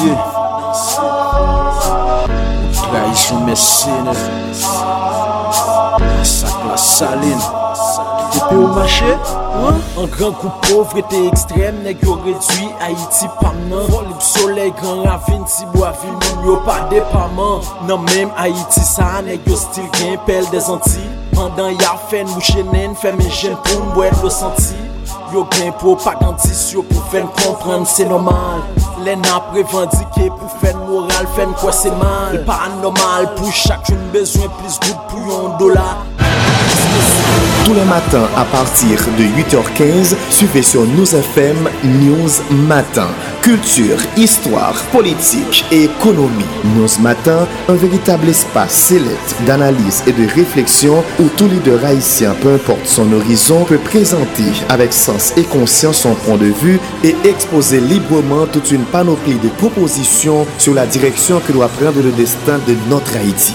mesye Trahison mesene Sak la salin Tepe ou mache An gran kou povre te ekstrem Neg yo redwi Haiti paman Volib soley gran ravin Tibou avil moun yo pa depaman Nan menm Haiti sa Neg yo stil gen pel de zanti Pandan ya fen mou chenen Femen jen pou mwet lo santi Yo gen propagandiste yo pour faire comprendre c'est normal. Les n'a revendiqué pour faire moral, faire quoi c'est mal. Pas normal pour chacune besoin plus goutte pour un dollar. Tous les matins à partir de 8h15, suivez sur News FM News Matin. Culture, histoire, politique et économie. News Matin, un véritable espace sélect d'analyse et de réflexion où tout leader haïtien, peu importe son horizon, peut présenter avec sens et conscience son point de vue et exposer librement toute une panoplie de propositions sur la direction que doit prendre le destin de notre Haïti.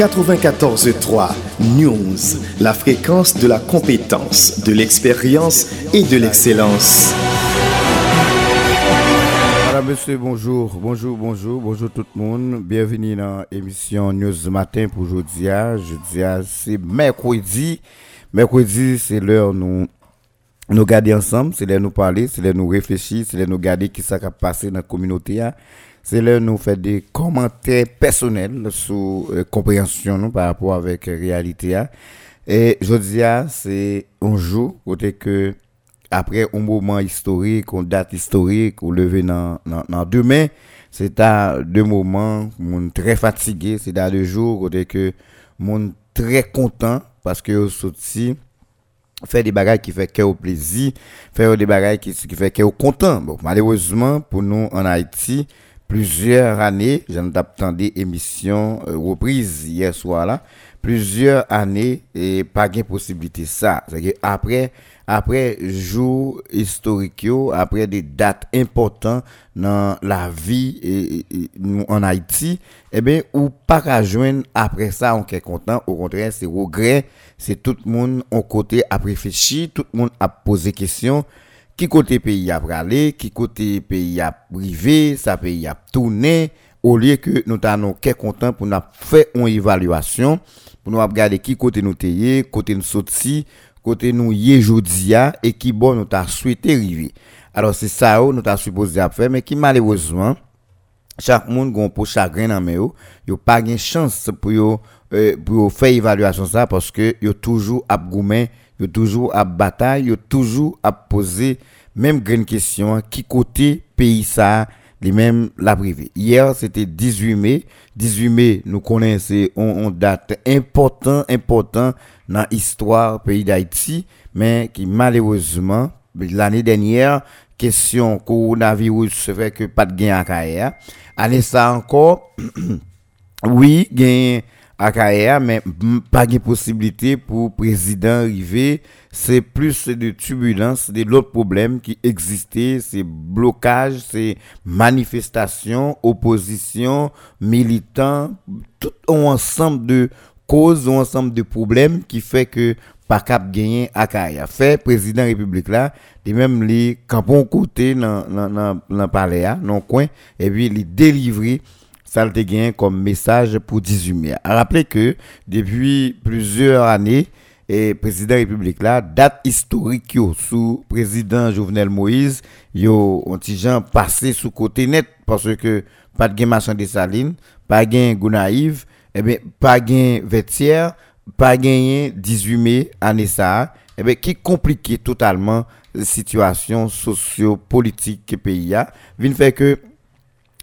94.3 News, la fréquence de la compétence, de l'expérience et de l'excellence. Madame, monsieur, bonjour, bonjour, bonjour, bonjour tout le monde. Bienvenue dans l'émission News Matin pour aujourd'hui. Jeudi, c'est mercredi. Mercredi, c'est l'heure nous nous garder ensemble, c'est l'heure nous parler, c'est l'heure nous réfléchir, c'est l'heure nous garder qui s'est passé dans la communauté. C'est l'heure nous faire des commentaires personnels sur la compréhension nous, par rapport avec la réalité. Et jeudi, c'est un jour côté que après un moment historique, une date historique, ou levé dans, dans, demain, c'est à deux moments, très fatigué, c'est à deux jours, côté que mon très content, parce que sorti, faire des bagages qui fait que au plaisir, faire des bagages qui, qui fait que au content. Malheureusement, pour nous en Haïti, plusieurs années, j'en attendu émission euh, reprise hier soir là, plusieurs années et pas de possibilité ça. C'est que après après jour historique après des dates importantes dans la vie en Haïti, eh bien ou pas qu'à joindre après ça on est content, au contraire c'est regret, c'est tout le monde en côté a réfléchi, tout le monde a posé question qui côté pays a aller, qui côté pays a privé, ça pays a tourné au lieu que nous t'avons content pour nous faire une évaluation pour nous regarder qui côté nous tailler, côté nous sorti, côté nous y jodia et qui bon nous t'a souhaité arriver. Alors c'est ça nous t'a supposé faire mais qui malheureusement chaque monde gon pour chagrin dans mais yo, yo pas gain chance pour yo euh, pour faire évaluation ça parce que yo toujours goumen, yo toujours à bataille, yo toujours à poser même grande question qui côté pays ça les mêmes la privée. Hier, c'était 18 mai. 18 mai, nous connaissons une date important, important dans l'histoire pays d'Haïti, mais qui malheureusement, l'année dernière, question coronavirus, se fait que pas de gain à carrière. Année ça encore, oui, gain à carrière, mais pas de possibilité pour président arriver. C'est plus de turbulences, de l'autre problème qui existait, c'est blocage, c'est manifestation, opposition, militants, tout un ensemble de causes, un ensemble de problèmes qui fait que pas cap gagner à carrière. Fait président république là, de même les campons côté dans dans dans palais coin et puis les délivrer ça le gagné comme message pour 18 mai. À rappeler que depuis plusieurs années, et président république là, date historique yo, sous président Jovenel Moïse, yo, ont gens passé sous côté net parce que pas de machin de saline, pas de Gounaïve, et bien, pas de Vetière, pas de 18 mai année ça, et bien, qui compliqué totalement la situation socio-politique pays a, fait que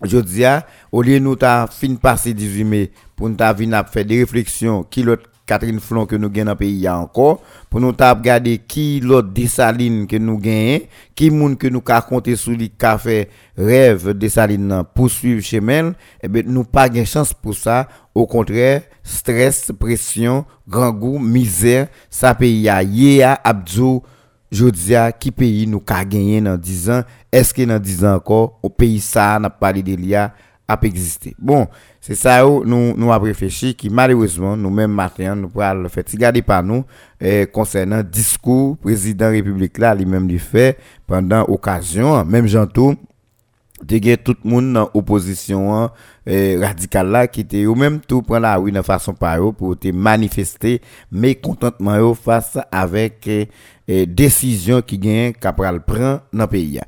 je dis, au lieu nous ta fin passer 18 mai pour nous ta faire des réflexions qui l'autre Catherine Flon que nous gagnons dans le pays encore, pour nous regarder qui l'autre Dessaline que nous gagnons, qui monde que nous avons compté sur lui qui a fait rêve Dessaline poursuivre chez Mel, eh bien, nous pas de chance pour ça. Au contraire, stress, pression, grand goût, misère, ça pays a Yéa Abdou, Jodia, qui pays nous a gagné dans 10 ans, est-ce dans 10 ans encore, au pays ça, n'a pas de a existé. Bon, c'est ça où nous nous avons réfléchi qui malheureusement nous même matin nous pourrons faire garder par nous eh, concernant discours président république là lui-même lui fait pendant occasion même Jantou de tout le monde dans opposition eh, radicale là qui était ou même tout prendre la rue de façon par pour te manifester mécontentement face avec eh, décision qui gagne qu'après prend dans le pays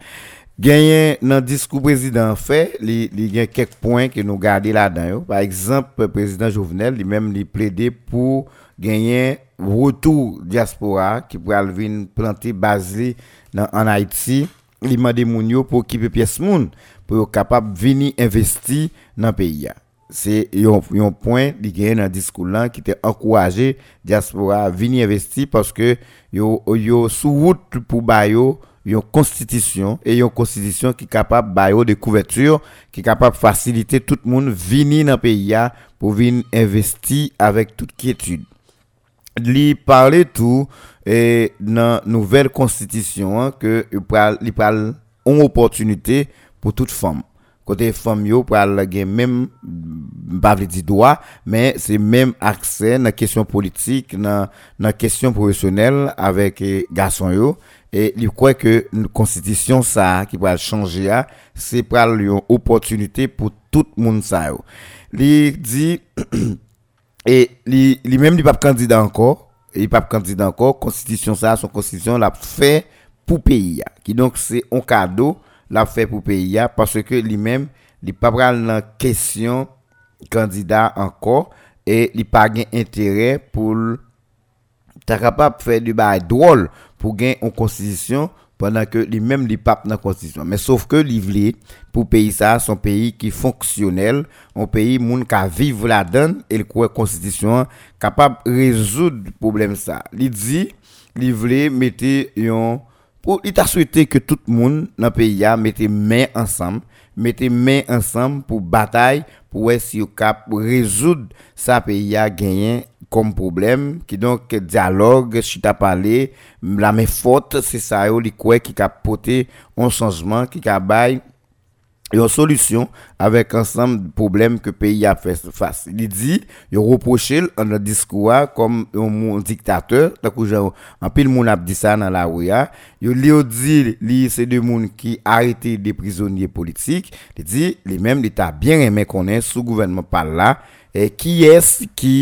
Gagné dans le discours président fait, il y a quelques points que nous gardons là-dedans. Par exemple, le président Jovenel lui-même il plaidé pour gagner retour diaspora qui pourrait venir planter basé en Haïti. Il m'a demandé pour qu'il pièce moun pour capable venir investir dans le pays. C'est un point qui gagne dans le discours là qui était encouragé diaspora à venir investir parce que yo yo sous route pour bayo une constitution et une constitution qui est capable de de couverture, qui est capable de faciliter tout le monde venir dans le pays pour investir avec toute quiétude. Li parler tout et dans nouvelle constitution hein, que parle une opportunité pour toute femme côté femme yo aller même pas dire mais c'est même accès dans question politique dans dans question professionnelle avec eh, garçon yo E li kwe ke konstitisyon sa ki pral chanje a, se pral yon opotunite pou tout moun sa yo. Li di, e li, li menm li pap kandida anko, li pap kandida anko, konstitisyon sa, son konstitisyon la fe pou peyi a. Ki donk se on kado la fe pou peyi a, parce ke li menm li pap pral nan kesyon kandida anko, e li pa gen entere pou ta kapap fe li ba drôle. Pour gagner une constitution pendant que les mêmes les papes dans la constitution. Mais sauf que livre pour pays ça son pays qui fonctionnel un pays moun qui vivre la donne et le constitution capable résoudre problème ça. Il dit livre mettez un pour il t'a souhaité que tout le monde dans le pays a mettez main ensemble mettez main ensemble pour bataille pour essayer de résoudre ça pays a gagné comme problème qui donc dialogue si t'as parlé la même faute c'est ça li quoi qui a porté un changement qui a bail une solution avec ensemble de problèmes que le pays a fait face. Il dit, il reproche en le discours comme un dictateur, tant que en pile monde a dit ça dans la rue, il dit, c'est des monde qui arrêté des prisonniers politiques, il dit, les mêmes l'État bien aimé connaître sous gouvernement par là, eh, ki es ki,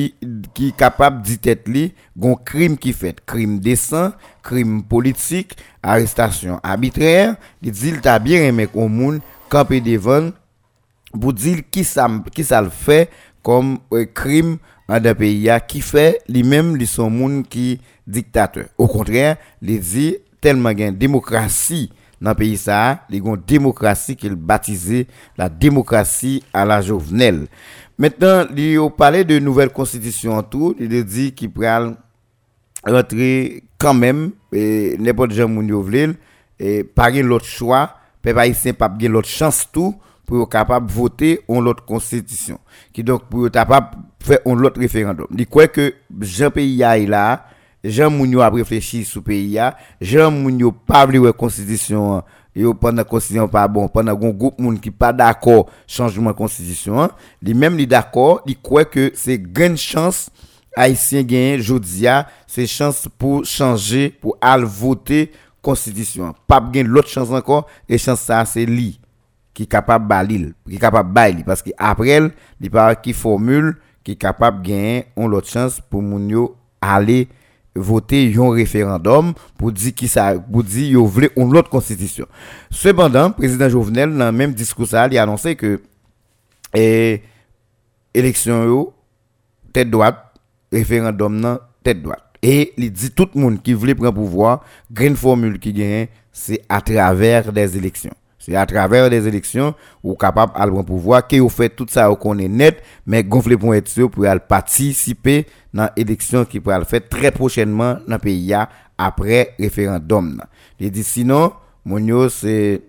ki kapab ditet li gon krim ki fet. Krim desan, krim politik, arrestasyon abitrer, li dil ta bir emek o moun, kapi devan, pou dil ki sa, ki sa l fe kom eh, krim an da peyi ya ki fe li mem li son moun ki diktate. Ou kontrè, li di telman gen demokrasi dans le pays ça, il y a une démocratie qu'il baptisé la démocratie à la Jovenel. Maintenant, il a parlé de nouvelle constitution en tout, il a dit qu'il pourrait rentrer quand même, et n'importe quel monde et par l'autre choix, peuple haïtien pas bien l'autre chance tout pour être capable de voter en l'autre constitution. Qui donc pour être capable de faire un autre référendum. Il croit que Jean pays là, Jean Mounio a réfléchi sur pays Jean Mounio pas la constitution yo pendant constitution pas bon pendant un groupe monde qui pas d'accord changement constitution lui même li d'accord il croit que c'est grande chance haïtien gagne jodia c'est chance pour changer pour aller voter constitution. Pas gain l'autre chance encore et chance ça c'est lui qui capable balil qui capable bail parce que après il pas qui formule qui est capable gagner on l'autre chance pour moun yo aller voter un référendum pour dire qui ça dire une autre constitution. Cependant, président Jovenel dans le même discours ça, a annoncé que et élection yo tête droite, référendum non tête droite. Et il dit tout le monde qui voulait prendre pouvoir, grande formule qui gagne, c'est à travers des élections. C'est à travers les élections ou capable à prendre pouvoir que vous fait tout ça qu'on est net mais gonfler pour être sûr pour participer dans l'élection qui pourra le faire très prochainement dans le pays après référendum. Il dit sinon mon c'est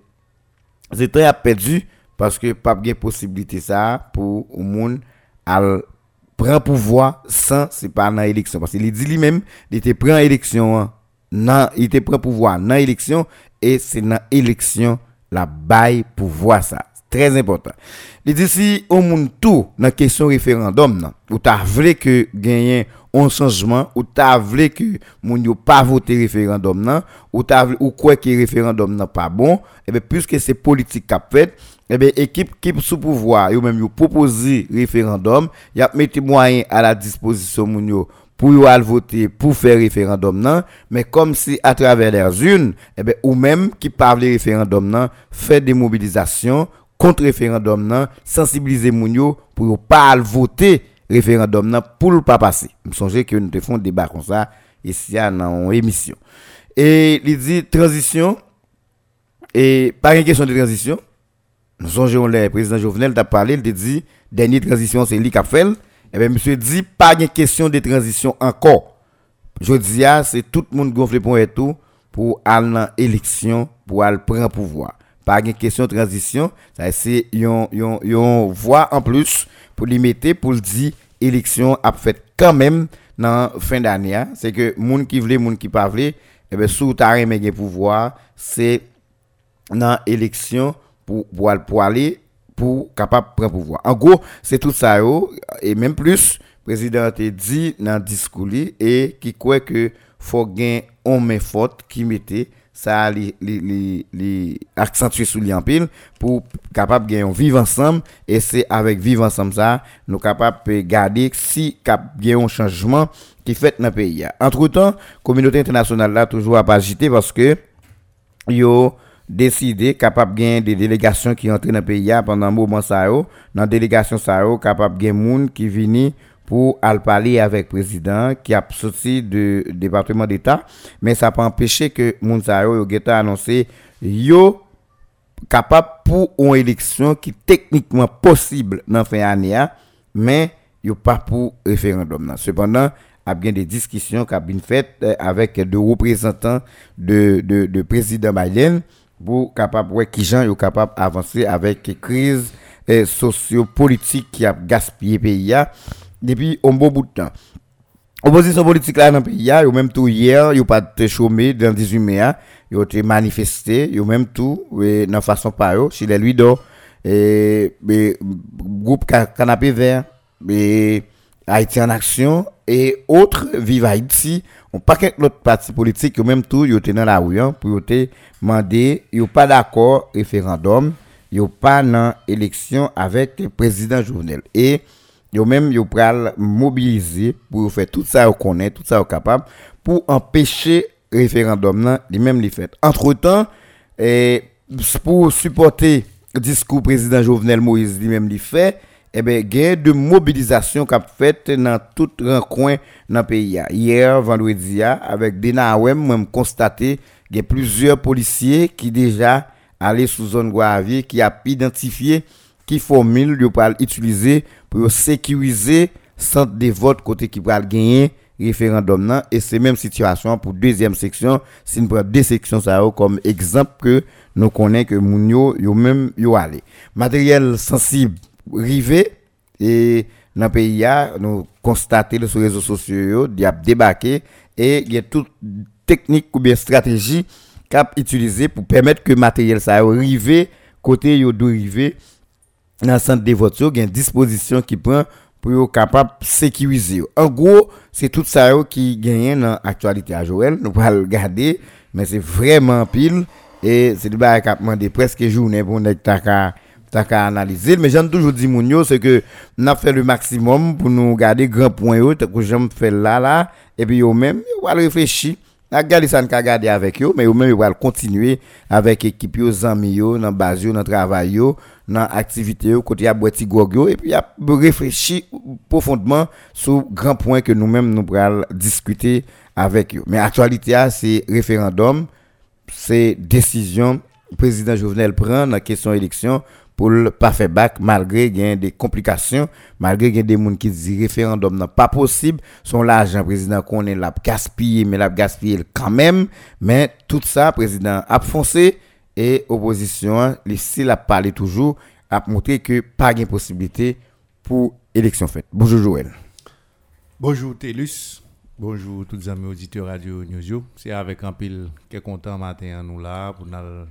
c'est très perdu parce que pas de possibilité ça pour le monde à prendre pouvoir sans c'est pas dans l'élection parce qu'il dit lui-même il était prend élection hein. nan, il était prend pouvoir dans l'élection et c'est dans l'élection la bail pouvoir ça. Très important. Il dit si au monde tout dans question référendum nan, ou t'as voulu que gagner un changement ou t'as voulu que moun yo pas voter référendum nan ou t'as ou quoi que référendum nan pas bon et eh bien puisque c'est politique qu'a fait eh bien équipe qui sous pouvoir yo même yo proposer référendum y a mis moyens à la disposition moun yo pour yo voter pour faire référendum nan mais comme si à travers les urnes eh bien ou même qui parle référendum nan fait des mobilisations contre référendum nan sensibiliser moun yo pour pas voter référendum nan pour le pas passer. Me songe que nous te font débat comme ça ici dans émission. Et il dit transition et pas une question de transition. Nous songeons le président Jovenel t'a parlé, il dit dernière transition c'est lui. Et eh bien monsieur dit pas une question de transition encore. Je dis c'est tout le monde gonflé pour tout pour aller dans élection pour aller prendre pouvoir. Pas une question de transition, ça c'est yon voix en plus pour limiter pour dire élection a fait quand même dans fin d'année hein. c'est que moun qui voulait moun qui pas voulait et ben sous ta pouvoir c'est dans élection pour pour aller pour capable prendre pouvoir. En gros c'est tout ça et même plus président a dit dans discours et qui croit que faut gagner on met faute qui mettait ça li, li, li, accentuer sous en pour capable gagner vivre ensemble. Et c'est avec vivre ensemble ça nous capable garder si cap un changement qui fait dans le pays. Entre-temps communauté internationale là toujours pas agiter parce que yo décidé capable gagner des délégations qui entrent dans le pays pendant un moment ça dans délégation ça capable gagner monde qui viennent pour aller parler avec le président qui a sorti du département d'État, mais ça pas empêché que Mounsayo a annoncé yo capable pour une élection qui techniquement possible dans fin année, mais yo pas pour référendum. Cependant, a bien des discussions qui ont été faites euh, avec des représentants de, de, de président Biden pour capable ouais, qui gens capable d'avancer avec la crise euh, socio-politique qui a gaspillé pays depuis un bon bout de temps. Opposition politique là dans le pays, yo même tout hier, yo pas de chômé dans 18 mai, yo été manifesté, yo même tout dans façon pas yo chez les Luido et groupe canapé vert et Haïti en action et autres Vive Haïti, on paquet d'autres partis politiques yo même tout yo dans la rue hein, pour demander yo pas d'accord référendum, yo pas dans élection avec le président Jovenel. Et yo même yo pral mobiliser pour faire tout ça qu'on connaît tout ça capable pour empêcher référendum là les même les fait. Entre-temps et pour supporter discours président Jovenel Moïse lui-même les fait eh ben gain de mobilisation qu'a fait dans tout coin dans le pays hier vendredi avec Dena Awem même constaté il y a plusieurs policiers qui déjà allaient sous zone Guavier qui a identifié qui formule yo pas utiliser pour sécuriser centre de vote côté qui va gagner référendum et c'est même situation pour deuxième section. Si nous prenons deux sections ça comme exemple que nous connaissons que moun yo, yo même yo allé matériel sensible rivé et dans le pays nous constatons sur les réseaux sociaux il y débarqué et il y a toute technique ou bien stratégie cap utilisé pour permettre que matériel ça arrive côté yo rivé dans le centre de vote, il y a une disposition qui prend pour être capable de sécuriser. En gros, c'est tout ça qui gagne dans l'actualité à Joël. Nous allons le regarder, mais c'est vraiment pile. Et c'est le bail qui a demandé presque journée pour nous analyser. Mais j'aime toujours dit, Mounio, c'est que avons fait le maximum pour nous garder grand point haut, que j'aime faire là, là. Et puis, eux même, on va réfléchir. A gade ça n'a garder avec eux, mais eux même ils vont continuer avec l'équipe yo amis dans base yo dans travail yo dans activité yo côté à boiti gogyo et puis a réfléchir profondément sur grand point que nous-mêmes nous allons discuter avec eux. Mais actualité c'est référendum, c'est décision président Jovenel prend dans la question élection pour pas faire bac malgré qu'il des complications, malgré qu'il des gens qui disent référendum n'est pas possible, son l'argent président qu'on est là gaspillé mais l'a gaspillé quand même, mais tout ça président a foncé et opposition s'il a parlé toujours a montré que pas de possibilité pour élection faite. Bonjour Joël. Bonjour Télus. Bonjour tous les amis auditeurs Radio News. C'est avec un pile qui est content matin nous là pour nous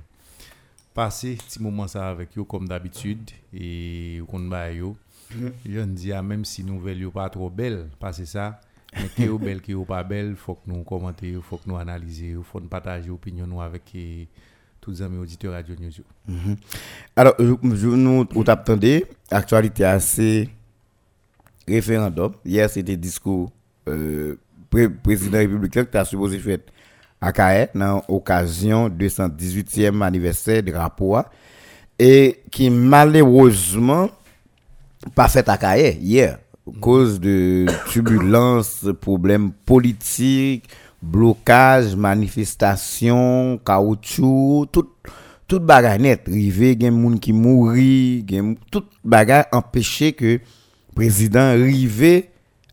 passer petit moment ça avec vous comme d'habitude et qu'on va yo. Je dis même si nouvelle yo pas trop belle, passer ça mais qui est belle qui est pas belle, faut que nous commenter, faut que nous analyser, faut nous partager opinion nous avec tous les amis auditeurs Radio News. Alors nous vous attendez actualité assez référendum. Hier c'était discours euh, président républicain qui a supposé faire à Kaye dans l'occasion du 218e anniversaire de rapport et qui malheureusement pas fait à hier à cause de turbulences, problèmes politiques, blocage, manifestations, caoutchouc, tout tout net, rivé, gen moun qui mouri, tout bagarre empêché que président rivé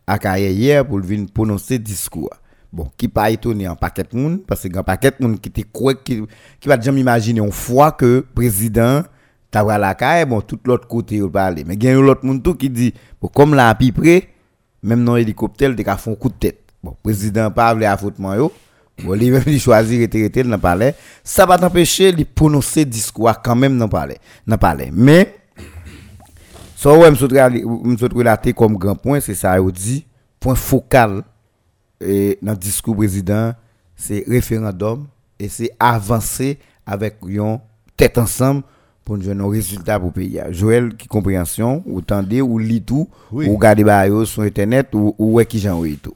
à Kaye hier pour venir prononcer discours. Bon, qui pas étonné en paquet de monde parce que un paquet de monde qui était quoi qui qui va jamais imaginer une fois que président t'a la caille bon tout l'autre côté il parler mais il y a l'autre monde tout qui dit bon comme à peu près même dans hélicoptère il a fait un coup de tête. Bon, président pas voulu affrontement yo. Bon, il même il choisir rester dans palais, ça va t'empêcher de prononcer discours quand même dans dans palais. Mais ça ouais me souhaite relater comme grand point c'est ça il dit point focal et dans le discours président, c'est référendum et c'est avancer avec une tête ensemble pour nous un résultat pour le pays. Joël, qui compréhension, ou tendez, ou lit tout, ou regardez sur Internet, ou, ou qui j'en tout.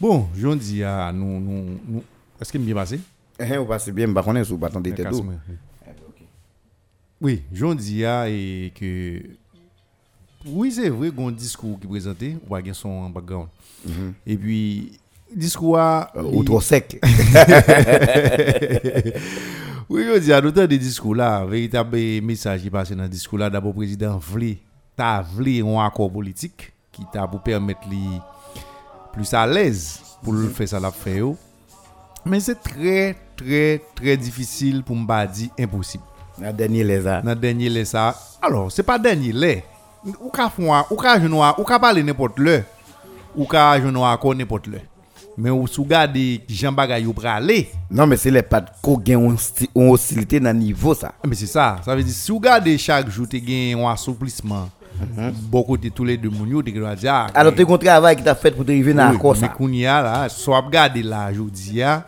Bon, je dis à nous, nous, nous est-ce est bien passé? Eh, on passe bien, je ne sais pas, attendez, tête Oui, je dis à et que oui, c'est vrai qu'on discours qui présenté, ou pas son background. Mm. Et puis, discours... Euh, ou trop sec. oui, on dit, à l'auteur des discours là, véritable message qui passe dans le discours là, d'abord, président Vlé, t'as Vlé un accord politique qui t'a pour permettre lui plus à l'aise pour le faire ça la faire. Mais c'est très, très, très difficile pour me dire impossible. Nan denye le sa. Nan denye le sa. Alors, se pa denye le. Ou ka fwa, ou ka jenwa, ou ka pale nepot le. Ou ka jenwa akon nepot le. Men ou sou gade jan bagay ou prale. Non men se le pat ko gen yon osilite nan nivou sa. Men se sa, sa vezi sou gade chak joute gen yon asouplisman Boko te toule de moun yo te gwa dja Alo te kon travay ki ta fet pou te rive nan akon sa. Men koun ya la, so ap gade la joudi ya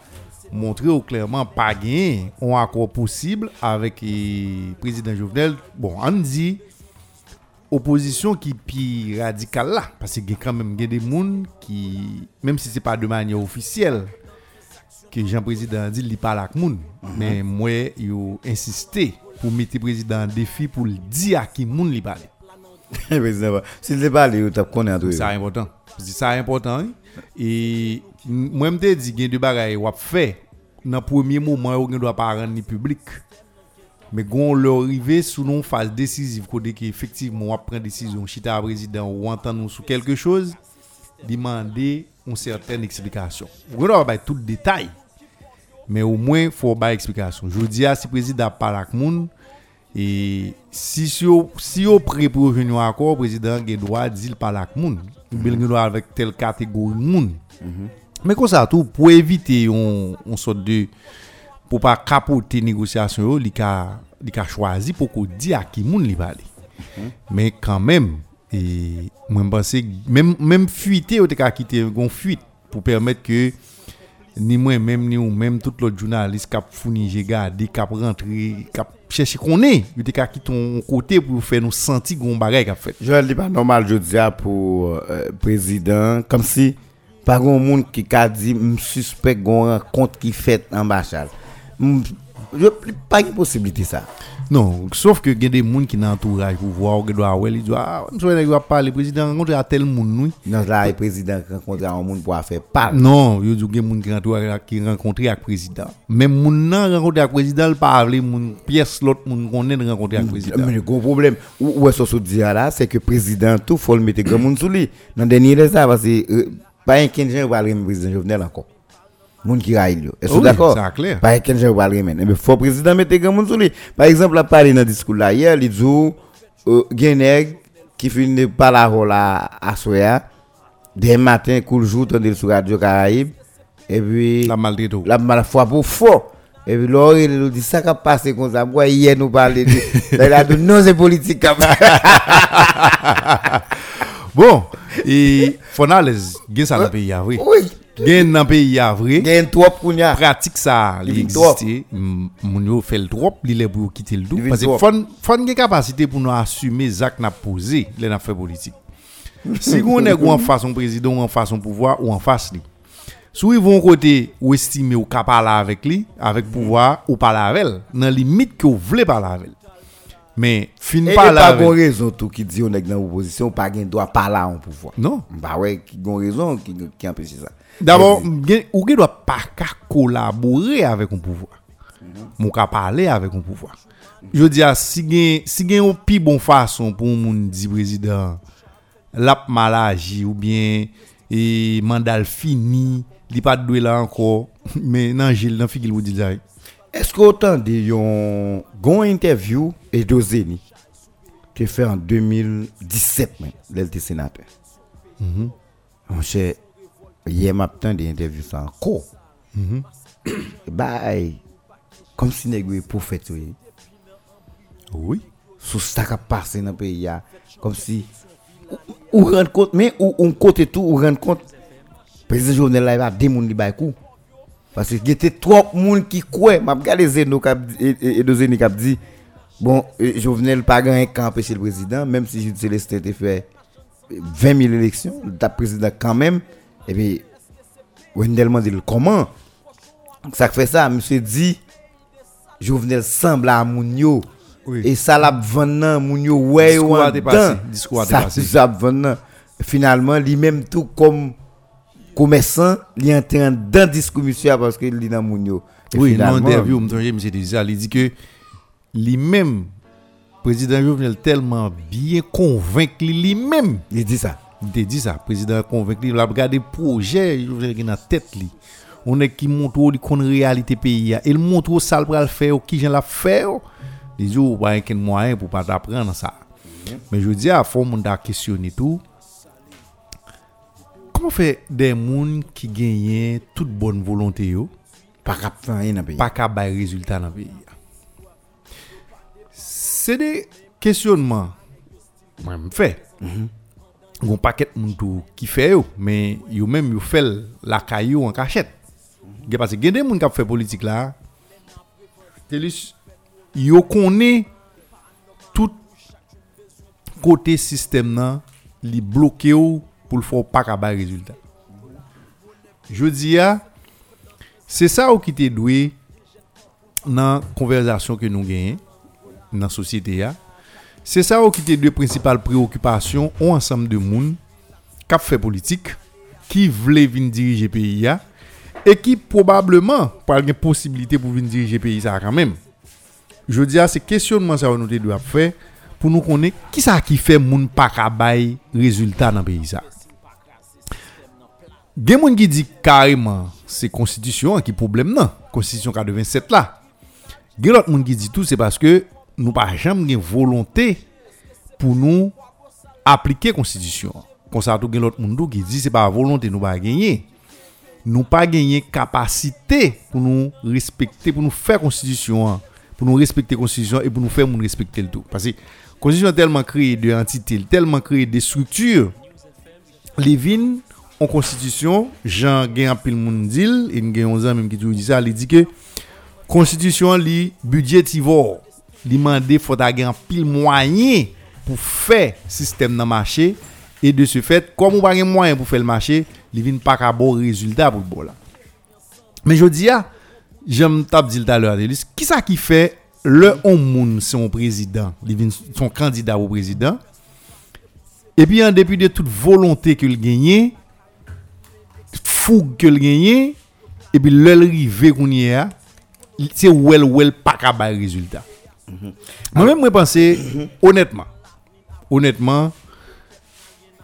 Montre ou klerman pa gen yon akon posibl Avek prezident Jovenel. Bon, an di opposition qui est radicale là. Parce qu'il y a quand même des gens qui même si c'est pas de manière officielle que Jean président dit il parle avec moun mhm. mais moi il insisté pour mettre le président en défi pour le dire à qui moun li parle s'il ne parle il c'est important. C'est important hein. et moi me dit qu'il y a des bagages ou fait dans le premier moment on doit pas rendre public mais quand on arrivé sous une phase décisive, quand effectivement on prend décision, chita président ou entend sur quelque chose, demander une certaine explication. On ne pas tout le détail, mais au moins il faut avoir explication. Je dis à si président parle avec et si si on prêt pour venir accord, le président a droit de dire parle avec monde. Il doit avec telle catégorie de monde. Mhm. Mais comme ça tout pour éviter on sorte de pour pas capoter négociation li ka li ka choisi pour qu'on dit à qui moun li parler. Mhm. mais quand même et moi pense même même fuiter ou te ka quitter gon fuite pour permettre que ni moi même ni ou même tout l'autre journaliste cap fourni j'ai gardé cap rentrer cap chercher qu'on est il te ka quitter ton côté pour faire nous sentir gon bagay qu'a fait. Je dis pas normal je dis pour euh, président comme si pas grand monde qui a dit suspect gon rencontre qui fait ambassade pas une possibilité ça. Non, sauf que il y a des gens qui dans entourage pour voir qui doit ouais, il doit ah, je dois parler président rencontrer à tel monde oui. Non, là le président rencontre un monde pour faire parler. Non, il y a des gens qui entourage qui rencontrer avec président. Même moun nan rencontrer avec président pas parler moun pièce l'autre moun connaît rencontrer avec président. Mais le gros problème où est-ce que dit là, c'est que président tout faut le mettre grand monde sous lui. Dans dernier ça parce que euh, pas un 15 jours va le président Jovenel encore. Moun qui raille yo. Est-ce Oui, d'accord? ça clair. Pas quel genre va remen. Mais faut président mettre grand monde sous lui. Par exemple, la parlé dans discours là hier, il dit euh Geneg qui finit par la rôle à à soya des matins cool jour tandis sur radio Caraïbe et puis La maltraité. la mal pour faux. Et puis là, il nous dit ça qui a passé comme ça. Moi, hier, nous parlait de. Il a dit non, c'est politique. Bon, et l'aise, gen ça dans le pays a vrai. Oui. Gen dans le pays a vrai. Il y a un trop pour nous. pratique ça li Li existe moun yo fait le trop li le quitter le tout Li parce fon fon gen capacité pour nous assumer zak n'a posé les n'a fait politique si on est ou en face son président ou en face son pouvoir ou en face li Sou ils vont côté ou estimer ou ka parler avec lui avec pouvoir ou parler avec elle dans limite que vous voulez parler avec elle mais fin Et parler pas avec gon raison tout qui dit on est dans l'opposition, pas gain droit parler en pouvoir. non Bah ouais, qui gon raison qui, qui empêche ça. D'abord, ou gen doit pas collaborer avec un pouvoir. Mon ka parler avec un pouvoir. Je dis à si gen si gen une pi bon façon pour moun di président l'a mal agi ou bien et mandat fini, li pas doué là encore, mais nan Gilles nan figil vous dit. Est-ce que autant de yon gon interview et Dozeni qui fait en 2017 même, était sénateur. Mon cher, hier matin des interviews ça encore. Bah, hey, comme si nègre prophète oui. Oui. Sous ça qui a passé dans le pays comme si ou, rendre compte mais ou on côté tout ou rendre compte président Jovenel là il des moun li bay coup. Parce que y était trop moun qui croit, m'a regardé Zeno di- et, et, et de Zeni k'ap dit bon euh, Jovenel pas gagné qu'à empêcher le président même si Jules Célestin était fait 20 000 élections, le président quand même et puis Wendell m'a dit comment? Ça fait ça monsieur dit Jovenel semble à Mounio. Oui. et ça l'a venant Mounio ouais Discours ou a en dépassé, dedans. discours ça ça venant finalement lui-même tout comme commerçant il entre dans discours monsieur parce que il est dans Mounio. Oui, dans l'interview, M. ça, il dit que lui-même président Jovenel tellement bien convaincu lui-même. Il dit ça Il te dit ça, président convaincu, il a regardé projet, il a dans la tête li. On est qui montre li kon réalité pays a. Il montre ça le pral faire, qui j'en l'a fait. Les jours pas un moyen pour pas apprendre ça. Mais je dis à faut mon da questionner tout. Comment fait des gens qui gagnent toute bonne volonté yo, pas cap rien dans le pays pas qu'à bay résultat dans le pays. C'est des questionnements. Moi, je fais. Gon paquet moun tou qui fait mais yo même yo fait la caillou en cachette. Parce que gen des moun qui fait politique là. Telis yo connaît tout côté système nan li bloqué ou pour le faire pas ka bay résultat. Je dis ya c'est ça qui te doué dans conversation que nous gagnons dans la société. C'est ça ou qui te deux principales préoccupations ou ensemble de monde qui fait politique, qui voulait venir diriger pays ya, et qui probablement pas une possibilité pour venir diriger pays ça quand même. Je dis à ces questionnements ça nous te doit faire pour nous connaître qui ça qui fait moun pas ka bay résultat dans pays ça. Gen moun qui dit carrément c'est constitution qui problème non, constitution 87 là. Gen l'autre moun dit tout c'est parce que nous pas jamais gen volonté pour nous appliquer constitution. Comme ça tout l'autre tou qui dit c'est pas volonté nous pas gagner. Nous pas gagner capacité pour nous respecter pour nous faire constitution hein. pour nous respecter constitution et pour nous faire moun respecter le tout parce que constitution tellement créé de entités, tellement créé des structures les en constitution, Jean gen pile moun dil, et gen 11 ans même qui dit ça, il dit que constitution li budgétivore, mande faut ta gen pile moyen pour faire système dans marché et de ce fait comme on pas gen moyen pour faire le marché, li vinn pas ka bon résultat pour le bon là. Mais je dis j'aime t'a dit tout à qui ça qui fait le on moun son président, il vient son candidat au président, et puis en dépit de toute volonté qu'il gagne, fougue qu'il gagne, et puis le a, où elle ou elle pas qu'à bail résultat. Moi-même, moi pensé, honnêtement, honnêtement,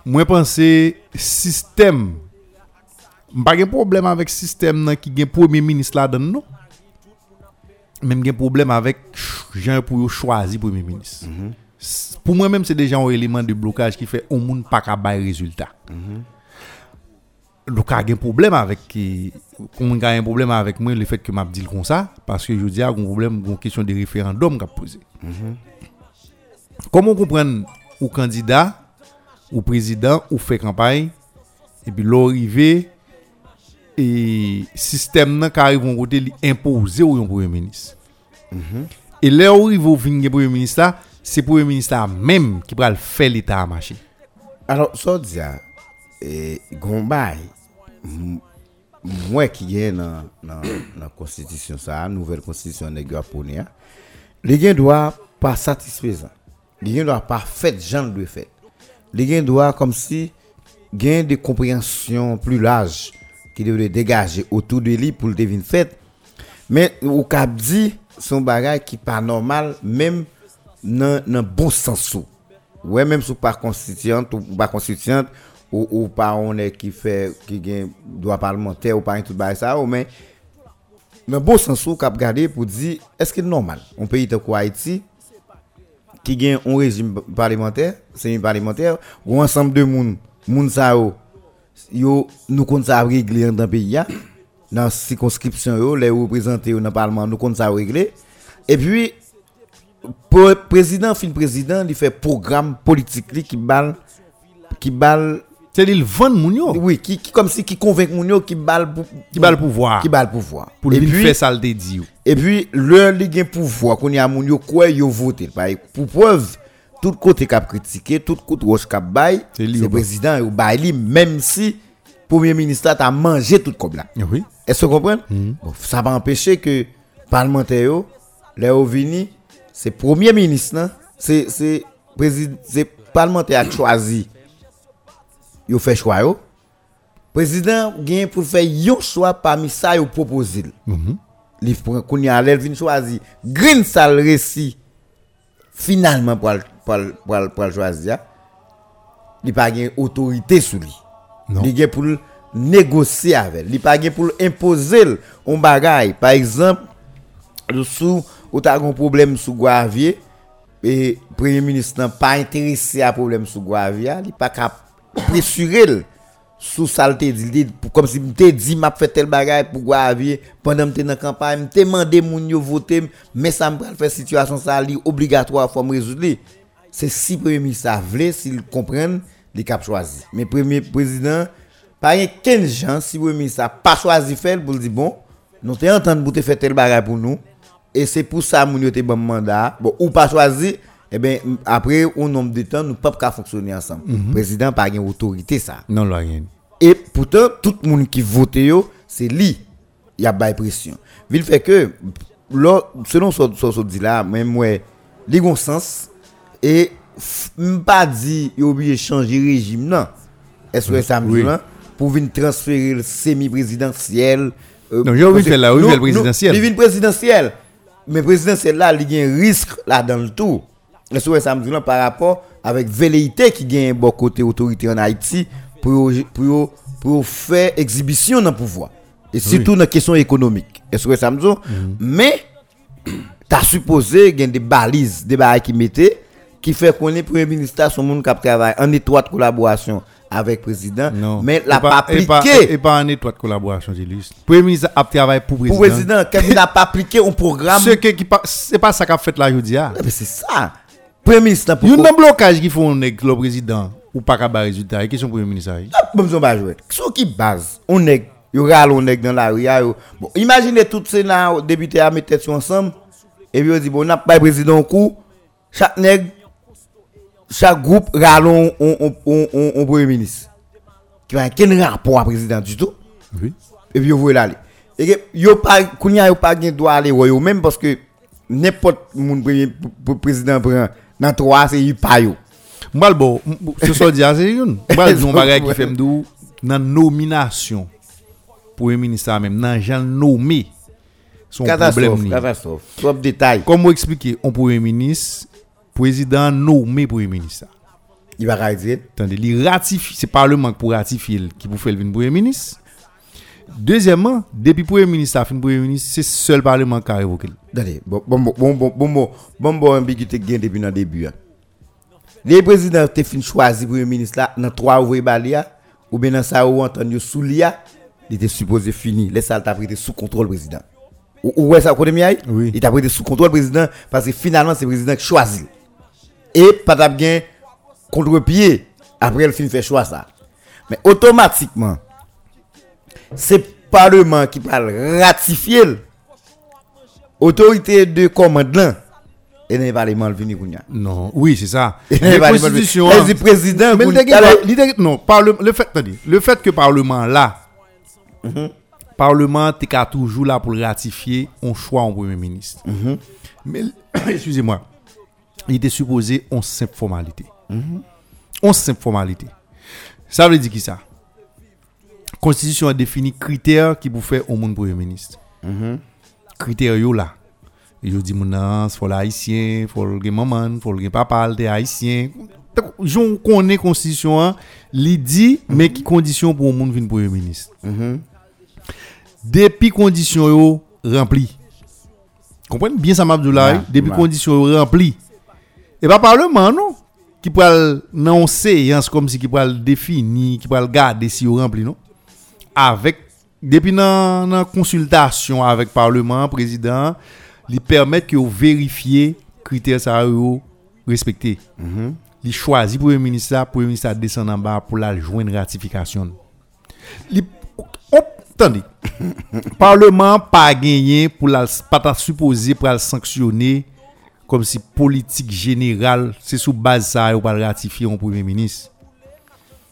moi pensé système, pas de problème avec système qui gen premier ministre là dedans non. Même gen problème avec gens pour choisir premier ministre. S- Pour moi même c'est déjà un élément de blocage qui fait au monde pas bay résultat. Donc a gen problème avec on a un problème avec moi le fait que m'a dit comme ça parce que je dis a un problème une question de référendum qu'a posé. Comment comprendre ou candidat ou président ou fait campagne et puis l'arrivée et système nan qui arrive côté li imposer ou un premier ministre. Et là où il va venir premier ministre c'est premier ministre même qui va faire l'état à marcher. Alors, ça dit, et Gombay, moi qui est dans la constitution, ça, nouvelle constitution de Gapone, les gens doivent pas satisfaisant. Les gens doivent pas fait genre de fait. Les gens doivent comme si gain de compréhension plus large qui devrait dégager autour de lui pour le devenir fait. Mais au cap dit son bagage qui pas normal même dans dans bon sens ou. Ouais même sous pas constituante ou constituante ou, ou pas on est qui fait qui gain droit parlementaire ou pas tout bagage ça mais dans bon sens ou cap garder pour dire est-ce que normal un pays tel Haïti qui gagne un régime parlementaire, semi-parlementaire, ou ensemble de moun, moun sa yo, nous compte ça régler dans pays dans circonscription yo, les représentants yo dans le parlement, nous compte ça régler. Et puis pour président fin président, il fait programme politique li qui bal qui bal C'est il vend moun yo oui, qui, qui comme si qui convainc moun yo qui bal pou- qui va le pouvoir qui bal pouvoir. pour Et lui puis- faire ça le dit. et puis, leur li gen pouvoir qu'on y a moun yo quoi yo. Par exemple, Pour preuve, tout côté cap critiqué, tout côté roche cap bay, C'est le président ou même si premier ministre a mangé tout comme là. Oui. Est-ce que vous comprenez? Bon, Ça va empêcher que parlementaires yo, les vini, c'est premier ministre nan, c'est c'est président c'est parlementaire a choisi. Yo fait choix yo. Président gagne pour faire yon choix parmi ça yo proposé. Li prend qu'on y a l'air vinn choisir green sal récit finalement pour pour pour pour choisir. Il pas gagne autorité sur lui. Il gagne pour négocier avec. Il pas gagne pour imposer un bagage. Par exemple, sous ou t'as un problème sous Guavier et premier ministre n'a pas intéressé à problème sous Guavier, il pas capable pressurer sous saleté comme si m'te dit m'a fait tel bagage pour Guavier pendant m'te dans campagne m'te demandé moun yo voter mais ça me faire situation ça li obligatoire faut me résoudre c'est si premier ministre vle s'il comprenne les cap choisi. Mais premier président pas rien 15 gens si premier ministre pas choisi faire pour dire bon nous t'es entendu pour te faire tel bagage pour nous. Et c'est pour ça moun yo te bon mandat. Bon ou pas choisi eh ben après un nombre de temps nous pas qu'à fonctionner ensemble président pas une autorité ça Non, là, rien. et pourtant, tout le monde qui vote, c'est lui. Il y a pas pression. Il fait que, là, selon ce que je dis là, même moi, il y a un sens. Et, f- m pas dit, il oublié changer régime, non. Est-ce que ça me dit, là, pour venir transférer le semi-présidentiel. euh, Non, il a oublié parce que faire là, il a oublié nous- le présidentiel. nous- Il vient présidentiel. Mais présidentiel là, il y a un risque là dans le tout. Est-ce me dit là par rapport avec velléité qui gagne bon côté autorité en Haïti pour pour pour faire exhibition dans le pouvoir. Et surtout dans la question économique. Est-ce que ça me dit Mais t'as supposé qu'il y a des balises, des balises qui mettaient qui fait qu'on est premier ministre son monde qui travaille en étroite collaboration avec le président Non. mais l'a pas appliqué et pas en étroite collaboration, lu. Premier ministre a travaillé pour pour président. le président il n'a pas appliqué un programme Ce que qui pas c'est pas ça qu'a fait là aujourd'hui. Ah, c'est ça. Premier ministre, Il y a un blocage qui font avec le président ou pas qu'à résultat. Et question premier ministre. là. Bon, on va jouer. Sur qui base? On est, il y aura on est dans la rue. Bon, imaginez tout Sénat, député à mettre tête ensemble. Et puis on dit, bon, on n'a pas de président coup. Chaque nègre, chaque groupe râlons on, on, on, on, on premier ministre. Qui a aucun rapport à président du tout. Oui. Et puis vous voyez là. Et yo pas kounya yo pas droit aller même parce que n'importe moun premier président prend dans trois c'est yu pas yo. Mbal bon, ce dit c'est une. Dit un bagay qui fait m'dou dans nomination pour un ministre même dans gens nommé son problème catastrophe. Trop de détails. Comme vous expliquer, on premier ministre, président nommé premier ministre. Il va dire Attendez, il ratifie, c'est Parlement qui pour ratifier qui vous fait le premier ministre. Deuxièmement, depuis le Premier ministre, fin Premier ministre, c'est seul Parlement qui a évoqué. Allez, bon, bon, bon, bon, bon, bon, bon, ambiguïté gain depuis le début. Hein. Les présidents ont fin choisi Premier ministre là, dans trois ouvriers balia, hein, ou bien dans ça ou entendu sous l'IA, il était supposé fini. Les salles t'apprêtent sous contrôle président. Ou est-ce que hein? Oui. Il t'apprêtait sous contrôle président parce que finalement c'est le président qui choisit. Et pas d'abgain contre-pied après le film fait choix ça. Mais automatiquement, c'est parlement qui va le ratifier le autorité de commandant et n'est pas les venir. Non, oui, c'est ça. Les mal constitution. venir. Les présidents Mais pour- le dégât- alors, le dégât- non, le fait, le fait que Parlement là, Parlement t'es toujours là pour ratifier un choix en Premier ministre. Mais, excusez-moi, il était supposé en simple formalité. En simple formalité. Ça veut dire qui ça? Constitution a défini critères qui pour faire au monde Premier ministre. Mm. Critères là. Ils ont dit, il faut Haïtien, il faut le maman, il faut le papa, le haïtien. Je connais la constitution, hein. il dit, mais qui condition pour le monde venir Premier ministre. Mm -hmm. Depuis conditions remplies. Comprenez bien ça, Mabdoulaye? Depuis conditions remplies. Et pas parlement, non? Qui peut annoncer, hein, comme si qui peut définir, qui peut garder si on rempli, non? avec depuis dans la consultation avec parlement président li permettre que vous vérifier critères ça respectés mm -hmm. il choisit premier ministre pour premier ministre descend en bas pour la joindre ratification. Li, oh, attendez. Parlement pas gagné pour la pas supposé pour la sanctionner comme si politique générale c'est sous base ça ou pas ratifier un premier ministre.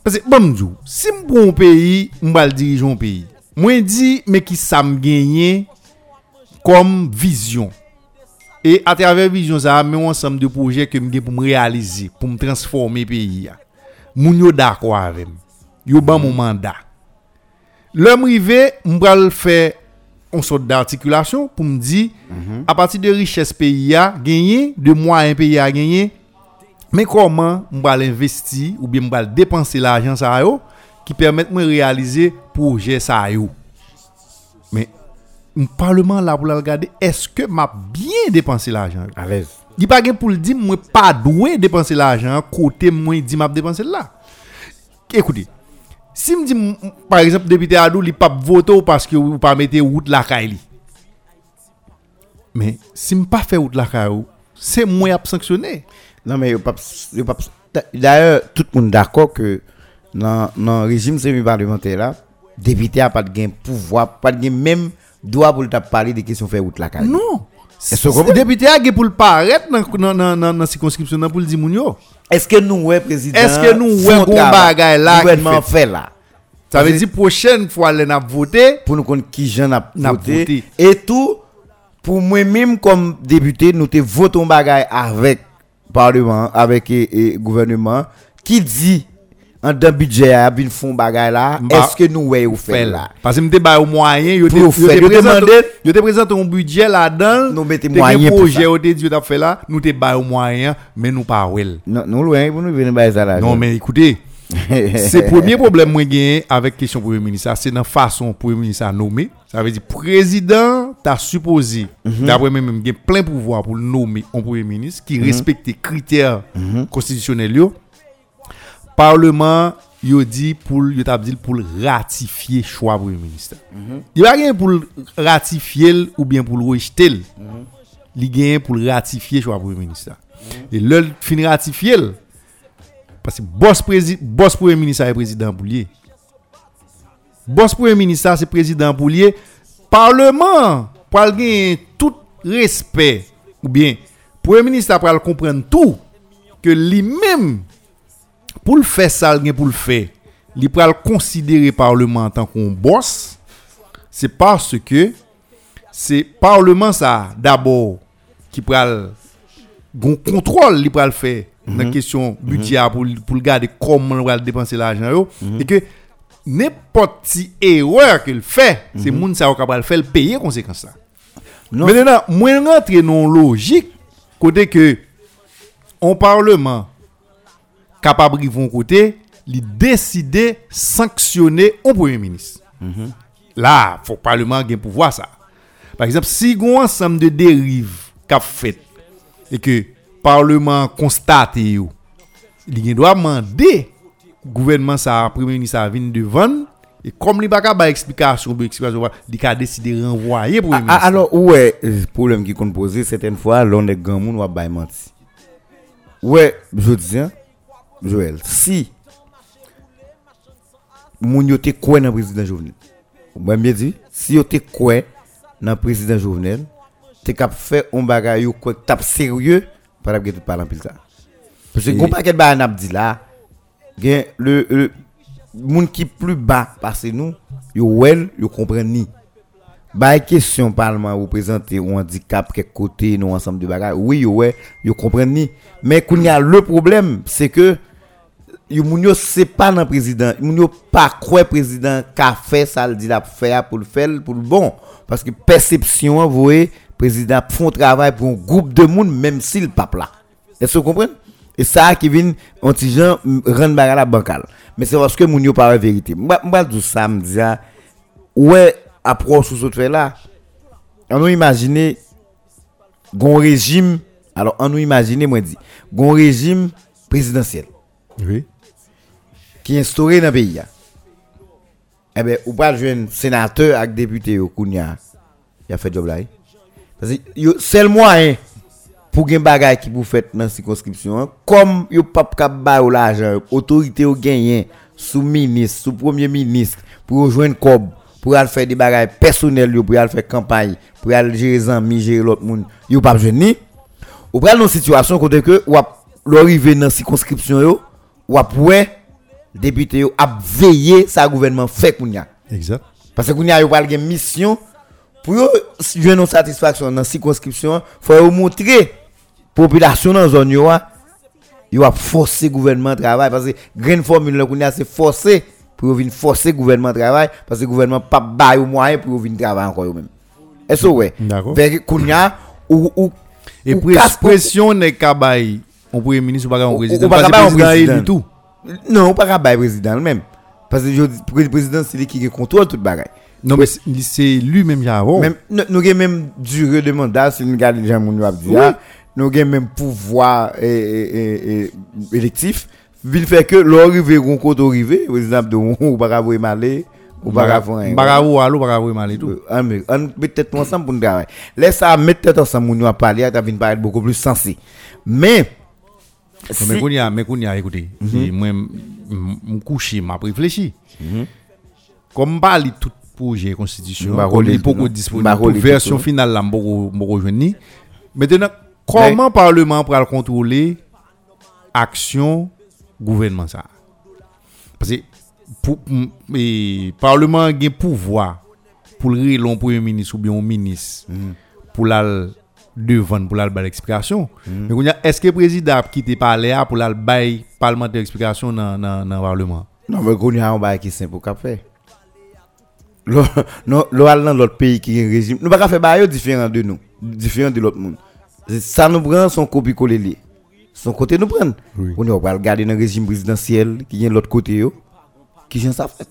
Parce que bon si m pour un pays, m va le diriger un pays. Moi dit mais qui ça me gagné comme vision. Et à travers vision ça, mais un ensemble de projets que me pour me réaliser, pour me transformer pays. ya. Moun yo d'accord avec. m. Yo ban mon mandat. L'homme rivé, m'bral faire une sorte d'articulation pour me dire, à partir de richesse pays a gagné, de moyens pays a gagné, mais comment m'bral investir ou bien m'bral dépenser l'argent ça qui permet de réaliser projet ça. Mais le parlement là pour regarder, est-ce que m'a bien dépensé l'argent? à l'aise. Il pas pour le dire moi pas doué dépenser l'argent côté moi dit m'a dépenser là. Écoutez, si me dit par exemple député Adou il pas voter parce que ou pas mettre route la Kaili. Mais si me pas fait route la Kaili, c'est moi qui sanctionné. Non mais d'ailleurs tout le monde d'accord que dans dans régime semi-parlementaire là, député a pas de pouvoir, pas de même droit pour parler des questions faire route la caille. Non. Est-ce que comprenez? député a pour le paraître dans dans circonscription pour le dire. Est-ce que nous ouais président Est-ce que nous, ouais, travail, bagay là gouvernement fait? là? Ça veut dire prochaine fois les n'a voter pour nous connaître qui j'en a N'a voté voté. et tout pour moi-même comme député nous te votons bagaille avec parlement avec et gouvernement qui dit en dans budget a bin fond bagaille là est-ce que nous ouais ou fait là? Parce que m'te ba au moyen, yo te yo te présente un budget là-dedans. Nous mettez moyen pour projet dit yo t'a fait là, nous te ba au moyen, mais nous pas wel. non nous loin pour nous venir bailler ça là Non mais écoutez, c'est le premier problème moi gagné avec question premier ministre, c'est dans façon premier ministre nommé. Ça veut dire président t'a supposé d'après moi même gen plein pouvoir pour le nommer un premier ministre qui respecte les critères constitutionnels yo. Parlement yo dit pour t'a dit pour le ratifier choix premier ministre. Il va rien pour le ratifier ou bien pour le rejeter. Il gagne pour le ratifier choix premier ministre. Et le fin ratifier parce que boss boss premier ministre est président Boulier. Boss premier ministre c'est président Boulier. Parlement pour gagner tout respect ou bien premier ministre pour comprendre tout que lui-même pour le faire ça, il pour le faire, il le considérer parlement en tant qu'un boss. c'est parce que c'est parlement ça d'abord qui pral gon contrôle li pral faire dans question budget pour pour garder comment on va dépenser l'argent yo et que n'importe erreur qu'il fait c'est moun ça capable faire le payer conséquence Non. Maintenant moi rentrer dans logique côté que un parlement capable de vont côté li décider sanctionner un premier ministre. Là faut parlement gain pouvoir ça. Par exemple si gon ensemble de dérives qu'a fait et que parlement constate yo il doit demander gouvernement ça premier ministre ça vient devant et comme il pas capable explication ou explication il a décidé de renvoyer premier Ah, ah, alors, ouais, le problème qui compte poser, certaines fois, l'on est grand monde ou à menti. Ouais, je dis, hein, Joël, si, moun yo te quoi dans le président Jovenel, moi bien dit, si yo te quoi dans le président Jovenel, te cap fait un bagay quoi tap sérieux, par tout parler en pile ça. Parce que, Et- qu'on pas quel bagay n'a dit là, le, le, moun qui plus bas, parce que nous, yo well, yo comprennent ni. Bah, question parlement représenter un handicap quelque côté nous ensemble de bagages. Oui ouais yo comprennent mais qu'on y a le problème c'est que yo moun yo c'est pas dans président. Moun yo pas quoi président qu'a fait ça le dit la faire pour le faire pour le bon. Parce que perception vous voyez président font travail pour un groupe de monde même s'il pas là est-ce que vous comprenez? Et ça qui vient anti gens bagarre la bancale mais c'est parce que moun yo pas la vérité moi moi tout ça me dit ah, ouais approche sous ce fait là on nous imaginer gon régime alors on nous imaginer moi dit gon régime présidentiel oui qui est instauré dans le pays. Eh bien, ou pas jeune sénateur avec député au Kounia, il a fait job là. eh. Parce que yo seul moyen pour gen bagay qui vous faites dans la circonscription, comme yo pas cap ba ou l'argent, autorité ou gagné sous ministre, sous premier ministre pour rejoindre cob, pour aller faire des bagages personnels pour aller faire campagne, pour aller gérer les amis, gérer l'autre monde, yo pas ni. Ou pral dans situation côté que ou l'arrivée dans circonscription yo, ou ouais député yo a veiller sa gouvernement fait kounya. exact Parce que kounya yo pral gen mission pour yo une satisfaction dans circonscription, faut montrer population dans zone yo a yo a forcer gouvernement travail parce que grande formule là c'est forcer pour venir forcer gouvernement travail parce que gouvernement pas ba yo moyen pour venir travailler encore yo même. Est-ce que ouais? D'accord. Kounya ou ou et ou pression n'est qu'à bail on premier ministre ou pas un Ou- président ou pas parce que président élu tout Non, ou pas capable président même. Parce que le président c'est lui qui contrôle toute bagaille. non mais c'est- lui-même qui a nous nous avons même durée de mandat si nous regardons les gens di là, nous avons même pouvoir eh, eh, eh, eh, électif. Il fait que l'arrivée gon côté arrivé, par exemple de ou pas malé ou pas capable faire rien. Barabou allo barabou mal et tout Euh, On met- on tête ensemble pour nous travailler. Laisse ça mettre tête ensemble yo a ça vient paraître beaucoup plus sensé. Mais écoutez moi réfléchi comme parle tout projet constitution il version non? finale là maintenant comment parlement pour contrôler action gouvernement ça? Parce que et parlement a un pouvoir pour le relon premier ministre ou bien un ministre pour la devant pour la explication mais y a- est-ce que le président a quitté parler là pour la bail parlementaire dans le parlement? Non, mais qu'on y a un bail qui est simple pour faire. Lo, non, al dans l'autre pays qui a un régime. Nous pas faire bail différent de nous, différent de l'autre monde. Ça nous prend son copie coller li. Son côté nous prend. Oui. On va regarder dans le régime présidentiel qui est l'autre côté yo. Qui j'en ça fait.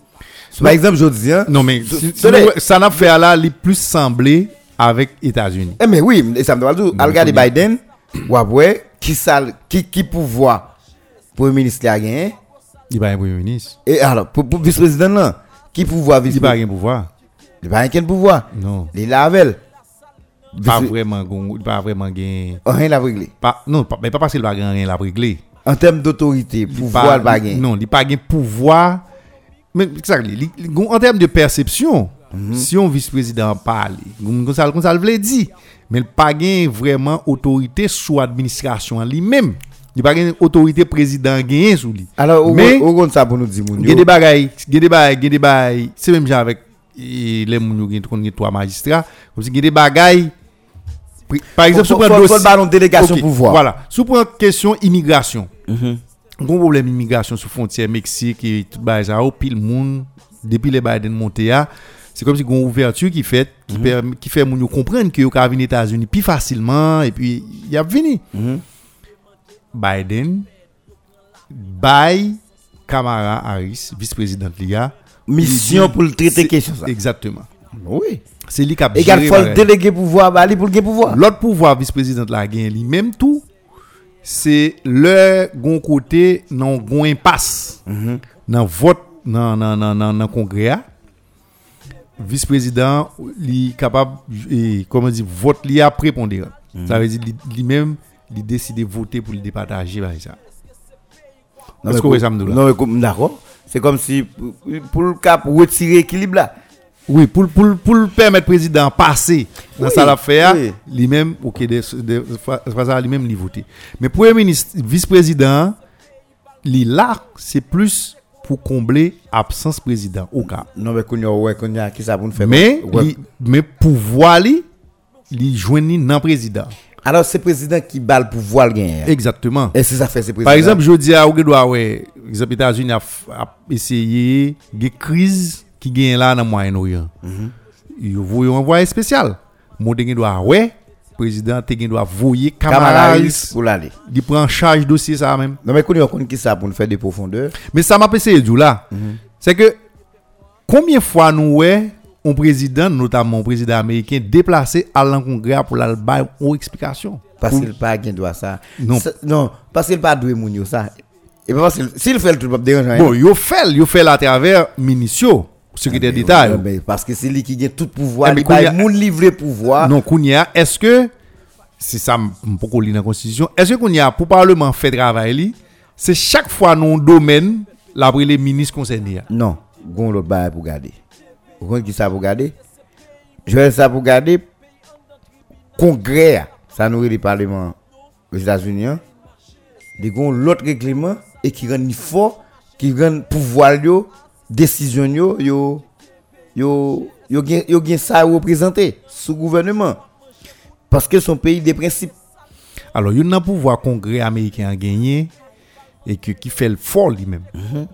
Par exemple, je dis hein, non mais si- si nous- ça n'a fait là les plus semblé avec États-Unis Eh mais oui, et ça me doit dire, regarder Biden, ou après qui ça qui qui pouvoir le ministre a gagné il pas un premier ministre et alors pour, pour vice-président là, qui pouvoir il pas vice-président? un pouvoir Il pas quel pouvoir. non Il lavel. Pas vraiment il pas vraiment gain Rien la régler. pas non pas, mais pas parce qu'il va rien la régler En termes d'autorité, pouvoir le bagage. Non, il pas gain pouvoir. Mais li- en termes de perception, Mhm. si on vice-président parle, comme ça, comme ça veut dire, mais il pas gain vraiment autorité sous administration lui-même. Il pas gain autorité président gain sous lui. Alors, mais au- compte ça pour nous dire, il y a des bagailles, il y a des bagailles, il y a des bagailles, c'est même genre avec les moun yo gen kon gen trois magistrats, comme si gen des bagailles par exemple, si le ballon délégation pouvoir. Voilà. Si on prend question immigration, Mhm. gros problème immigration sous frontière Mexique et tout ça, pile monde depuis les Biden monté c'est comme si une ouverture qui fait qui Mhm. permet qui fait moun comprendre que yo ka venir États-Unis plus facilement et puis y a venu. Mhm. Biden by Kamala Harris, vice-présidente liga. Mission pour le traiter question ça. Exactement. Oui. C'est lui qui a Égal géré faut le déléguer pouvoir bah pour le pouvoir. L'autre pouvoir vice-président la gagne lui. Même tout c'est le gon côté non gon impasse. Dans vote dans dans dans dans, congrès vice-président li capable et comment dire vote li a prépondérant ça veut dire li- lui même il décide de voter pour le départager par ça Non, Est-ce mais d'accord. C'est comme si pour- pour le cap retirer l'équilibre là. Oui, pour, pour, pour le permettre président passer dans l'affaire, oui. lui-même, ok, de, de, lui-même, lui voter. Mais Premier ministre, vice-président, là, c'est plus pour combler absence président au cas. Non, mais qu'on y a, ouais, qu'on y a, qui ça pour faire Mais, mais pouvoir lui, lui joindre dans président. Alors, c'est le président qui bat le pouvoir gagner. Exactement. Et c'est ça fait, c'est président. Par exemple, je dis à Ougedoua, ouais, exemple, États-Unis a essayé des crises qui gagnent là dans le Moyen-Orient. Ils vont un envoyé spécial. Mon te doit ouais, président te doit voyer Harris. pour l'aller. Il prend en charge dossier ça même. Non, mais qu'on qu'on qui ça pour nous faire des profondeurs. Mais ça m'a de dire là. C'est que combien de fois nous ouais un président, notamment un président américain, déplacé à l'Congrès pour la bailler une explication? Parce qu'il pas gain droit ça. Non. Non, parce qu'il pas doué moun yo ça. Et pas parce s'il fait le truc pas déranger. Bon, yo fait, yo fait à travers ministre, secrétaire d'État. yo. mais parce que c'est lui qui a tout pouvoir, Eh, mais il a- moun livrer pouvoir. Non, Kounia, est-ce que, c'est ça, pour lire dans la Constitution, est-ce que Kounia, pour Parlement fait travail, c'est chaque fois dans un domaine, là, après les ministres concernés. Non, gon l'autre bail pour garder. Vous comprenez qui ça pour garder? Je vais ça pour garder congrès ça nous le parlement aux États-Unis hein? Des gon l'autre règlement et qui rend fort qui rend pouvoir décision yo yo yo yo yo gen ça représenter sous gouvernement. Parce que son pays des principes. Alors, il y a un pouvoir congrès américain a gagné et que, qui fait le fort lui-même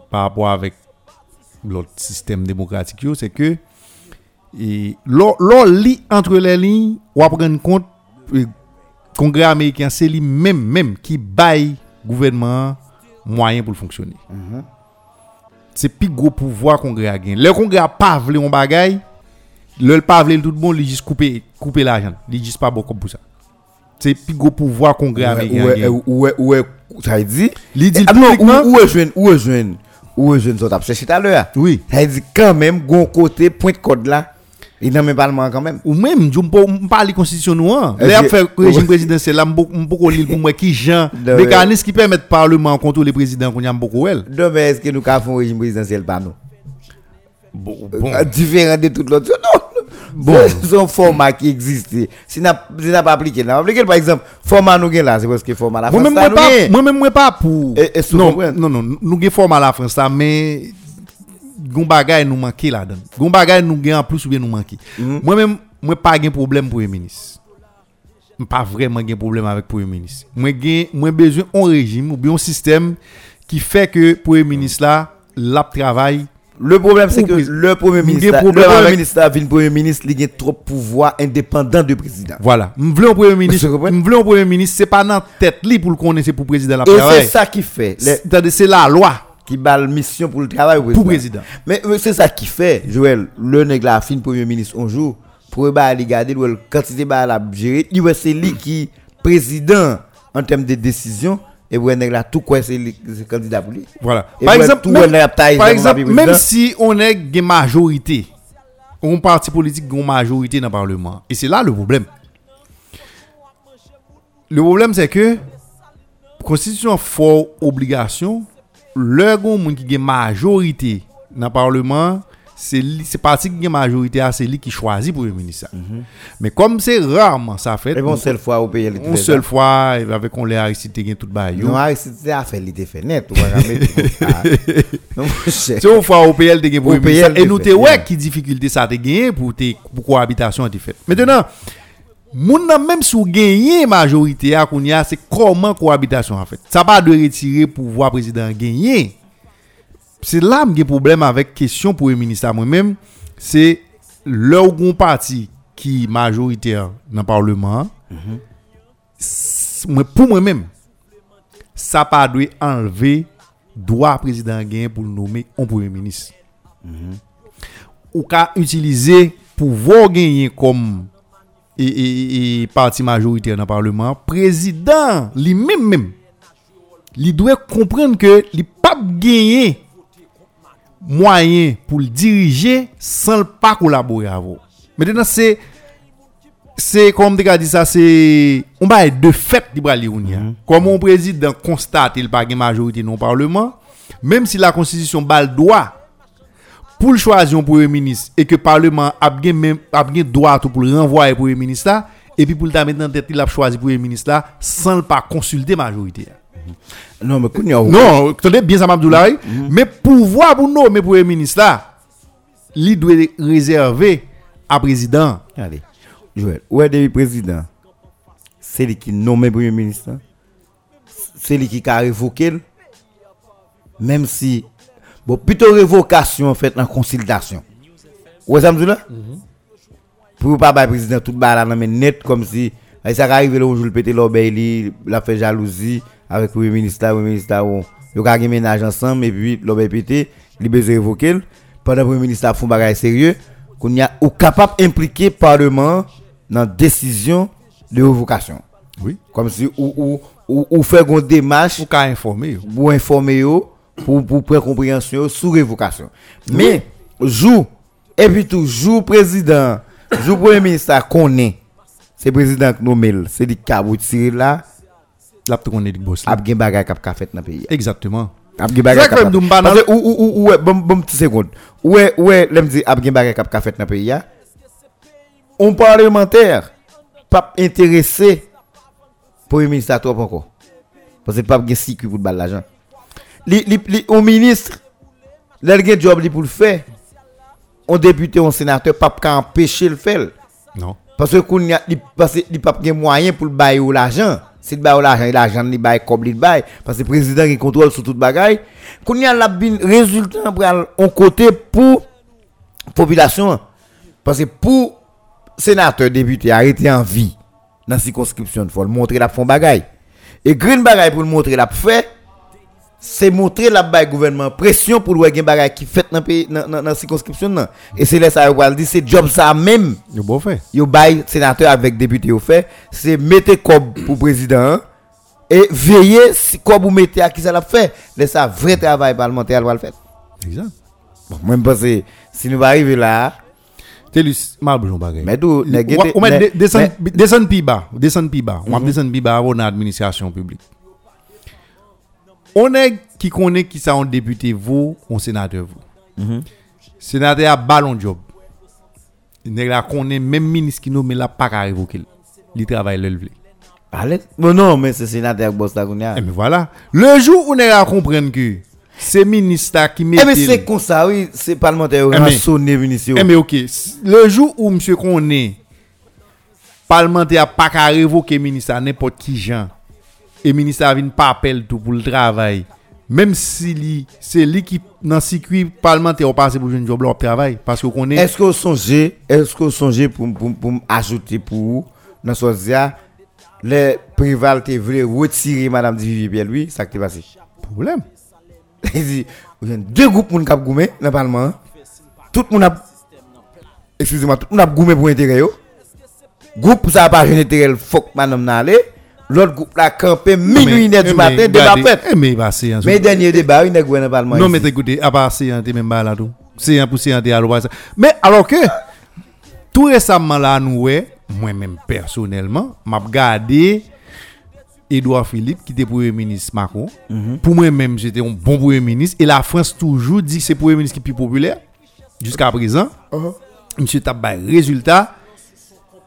par rapport avec l'autre système démocratique, c'est que et lit entre les lignes, on prendre compte le congrès américain, c'est lui-même même qui baille gouvernement moyen pour le fonctionner. C'est plus gros pouvoir congrès a gagné. Le congrès a pas voulu un bagay, le pas voulu tout le monde, il juste couper couper l'argent, il juste pas beaucoup pour ça. C'est plus gros pouvoir américain a gagné. ouais ouais ouais ça dire Il dit non, publiquement- où, où est jeune, où est jeune, où est jeune, ça t'a cherché tout à l'heure? Oui. Ça dit quand même, gon côté, point de code là, il n'a même pas le moment quand même. ou même je ne pas la constitution nous hein. Là fait régime présidentiel là beaucoup lire pour moi qui Jean. Mécanisme qui permet parlement contrôler le président qu'on a beaucoup elle Non, mais est-ce que nous avons un régime présidentiel par nous? Bon Euh, Différent de tout l'autre. Non, Bon. C'est un format qui existe. Si n'a pas appliqué, n'a pas appliqué, par exemple, format nous là, c'est parce que format la France, même ça moi pas pas pour. Et- et non non non nous avons format à la France mais gon bagay nous manquer là-dedans gon bagay nous gagne en plus ou bien nous manquer Mhm. moi moi pas gain problème pour le ministre pas vraiment gain problème avec premier ministre moi gain moi besoin un régime ou bien un système qui fait que premier ministre là l'a travail Le problème, c'est que le premier ministre, le premier avec- ministre, le premier ministre, il a trop de pouvoir indépendant du président. Voilà. M'vle un premier ministre, m'vle un premier ministre, c'est pas dans tête li pour le connaître, c'est pour le président la Et c'est ça qui fait. les- c'est la loi qui bat mission pour le travail au pour le président. Mais euh, c'est ça qui fait, Joël, le nègre la fin premier ministre un jour, pour bah aller garder le quantité bah la gérer, il c'est lui qui président en termes de décision et nègre là tout quoi c'est c'est candidat pour lui. Voilà. Et Par exemple, tout même, le par exemple, même président. si on est une majorité, un parti politique a une majorité dans le Parlement, et c'est là le problème. Le problème, c'est que la Constitution fort obligation, le monde qui a une majorité dans le Parlement, c'est li- c'est parti qui a majorité, c'est lui qui choisit pour le ministre. ça. Mais comme c'est rarement ça fait, Et bon, seule fois au pays, elle une seule fois, avec on les Aristide qui tout bail. yo. Non, a fait l'idée fait net. ou jamais dit comme ça. Non, cher. C'est une fois au PL te gen le te te te te te moun nan même sous gagner majorité à kounya, c'est comment cohabitation en fait. Ça pas de retirer pouvoir président gagner. C'est là que problème avec question pour le ministre moi-même, c'est leur parti qui majoritaire dans le parlement. pour moi-même ça pas doit enlever droit président gain pour nommer un premier ministre. Ou ka utiliser pouvoir gagner comme et, et, et parti majoritaire dans le parlement, président lui-même même, il doit comprendre que il pas gagner moyen pour le diriger sans le pas collaborer avec vous. Maintenant c'est c'est comme tu as dit ça c'est on va de fait a. Comme un président constate il pas de majorité dans le parlement, même si la constitution droit pour le choisir un premier ministre et que le parlement a bien même a bien droit pour le renvoyer premier ministre là et puis pour le mettre dans tête il a choisi premier ministre là sans le pas consulter majorité. Non, mais. Non, attendez bien ça Abdoulaye, mais pouvoir pour nommer premier ministre là, il doit réserver à président. Allez. Joël, où est le président? C'est lui qui nomme le premier ministre? C'est lui qui a révoqué. Même si. Bon, plutôt révocation en fait en consultation. Me dit là? Pour pas le président tout bas là, mais net comme si. Et ça arrive où je le pété l'obéi, il a fait jalousie avec le ministre, le ministre, ils ont gagné ménage ensemble et puis l'obéi pété, il a besoin révoquer. le. Pendant que le ministre a fait un bagage sérieux, qu'on y a ou capable d'impliquer le Parlement dans la décision de révocation. Oui. Comme si ou, ou, ou, ou faire une démarche Pour qu'à informer. pour informer yo, pour pour prendre compréhension sous révocation. Mais joue et puis tout joue président, joue premier ministre connaît. C'est président qui nomme, le, c'est a tiré là, Là tout on est du boss. a gen bagay k'ap ka fait dans pays. Exactement. Bagay k'ap ou ou ou ou ouais, bon bon petit seconde. Ouais ouais, l'aime dit ap gen bagay k'ap ka fait dans pays ya? On parlementaire pas intéressé pour le ministre à trop encore. Parce que pas gen sécu pour bal l'argent. Li li li au ministre Lèl gen job li pour le faire. On député, on sénateur, pas qu'à empêcher le faire. Non. Parce que qu'on a, parce que li pas gen moyen pour le bailler ou l'argent. Si le bail ou l'argent, l'argent li bail comme li bail parce que le président qui contrôle sur toute bagaille. Qu'on y a la résultat pour on côté pour population. Parce que pour sénateur député arrêter en vie dans la circonscription, il faut le montrer la fond bagaille. Et green bagaille pour le montrer la fait c'est montrer la bail gouvernement pression pour le bagaille qui fait dans dans circonscription nan. Et c'est là ça pral dit c'est job ça même Yo bon fait. yo bail sénateur avec député yo fait c'est mettre comme pour président et veiller si comme vous mettez à qui ça l'a fait laisse ça vrai travail parlementaire va le faire Exact. bon je pense que si nous va arriver là Telus, ma besoin bagay. mais met descend descend pi bas, descend pi bas. On va descend pi bas avant l'administration publique. On est qui connaît qui ça un député vous, un sénateur vous. Sénateur a ballon job. Nèg la connaît même ministre qui nomme la pas qu'à révoquer. Il travaille le lever. allez bon non mais c'est sénateur boss là qu'on y a Et mais voilà, le jour où on est à comprendre que c'est ministre qui met eh mais c'est comme ça oui c'est parlementaire Eh, mais- rançonné ministre Eh mais ok, le jour où monsieur connaît parlementaire a pas qu'à révoquer ministre à n'importe qui gens et ministre a vinn pas appel tout pour le travail même si c'est lui qui dans circuit parlementaire passe pour job travail parce que connaît Est-ce que vous songez, est-ce que vous songez pour, pour, pour ajouter pour vous, dans ce dia, les préval te voulaient retirer Madame Divivier Pierre lui, ça qui est passé? problème. Il dit, deux groupes moun kap goumé dans le Parlement. hein. Tout le monde a, excusez-moi, tout le monde a goumé pour intérêt yo. Groupe ça a pas jeune intérêt, faut que Madame n'allait. L'autre groupe là campé minuit une du matin, débat fait. Eh mais bah c'est un Mais dernier débat, il n'est pas le Parlement. Non, mais écoutez, à part c'est un même pas là tout. C'est un pour c'est un à Mais alors que tout récemment là nous moi-même personnellement, m'a regardé Edouard Philippe qui était premier ministre Macron. Pour moi-même, j'étais un bon premier ministre et la France toujours dit que c'est premier ministre qui est plus populaire. jusqu'à présent, monsieur t'a bay résultat.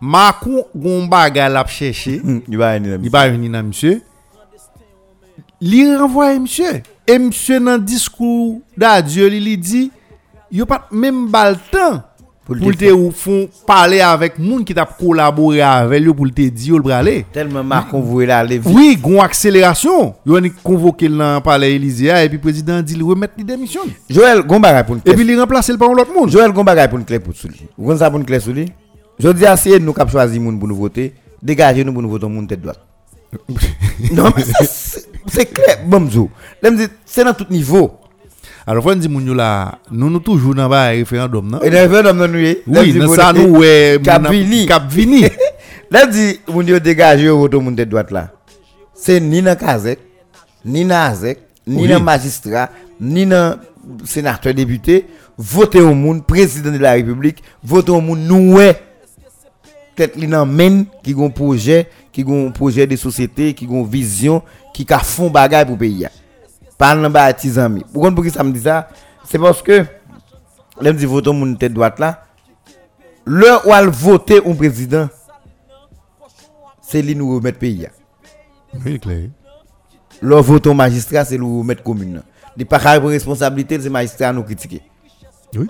Macron gon bagay l'a cherché, Il va venir. il dans monsieur. Li renvoie monsieur. Et monsieur dans discours d'adieu, li dit, yo pas même bal temps Pour le te font parler avec moun qui t'a collaboré avec lui pour te dire le braler. Tellement Macron voulait la lever. Oui, gon accélération. Yo ni convoqué dans le palais Élysée et puis le président dit le remettre li démission. Joël pour Et puis il remplace le par un autre monde. Joël Gombaga pour une clé pour lui. Vous ça pour une clé sur lui Je dis à c'est nous qui choisir moun pour nous voter, dégagez nous pour nous voter moun tête droite. non mais c'est clair, bon zo. Là me dit c'est dans tout niveau. Alors moun yo là, nous nous toujours dans ba référendum non? Et le dans nous Oui, dans ça nous ouais Cap vini. Cap vini. Là dit moun yo dégager yo voter moun tête droite là. C'est ni dans Kazek, ni dans Azek, ni dans magistrat, ni dans sénateur député, voter au monde président de la République, voter au monde nous ouais. Peut-être li nan men qui gon projet, qui gon projet de société, qui gon vision, qui ka font bagay pour pays. Pas nan ba ti zami. Pourquoi pour ça me dit ça C'est parce que l'aime dit voter moun tête droite là. Le ou al voter un président c'est lui nous remettre pays. Oui, clair. Le vote magistrat, c'est le remettre commune. Il pas responsabilité, c'est magistrat nous critiquer. Oui.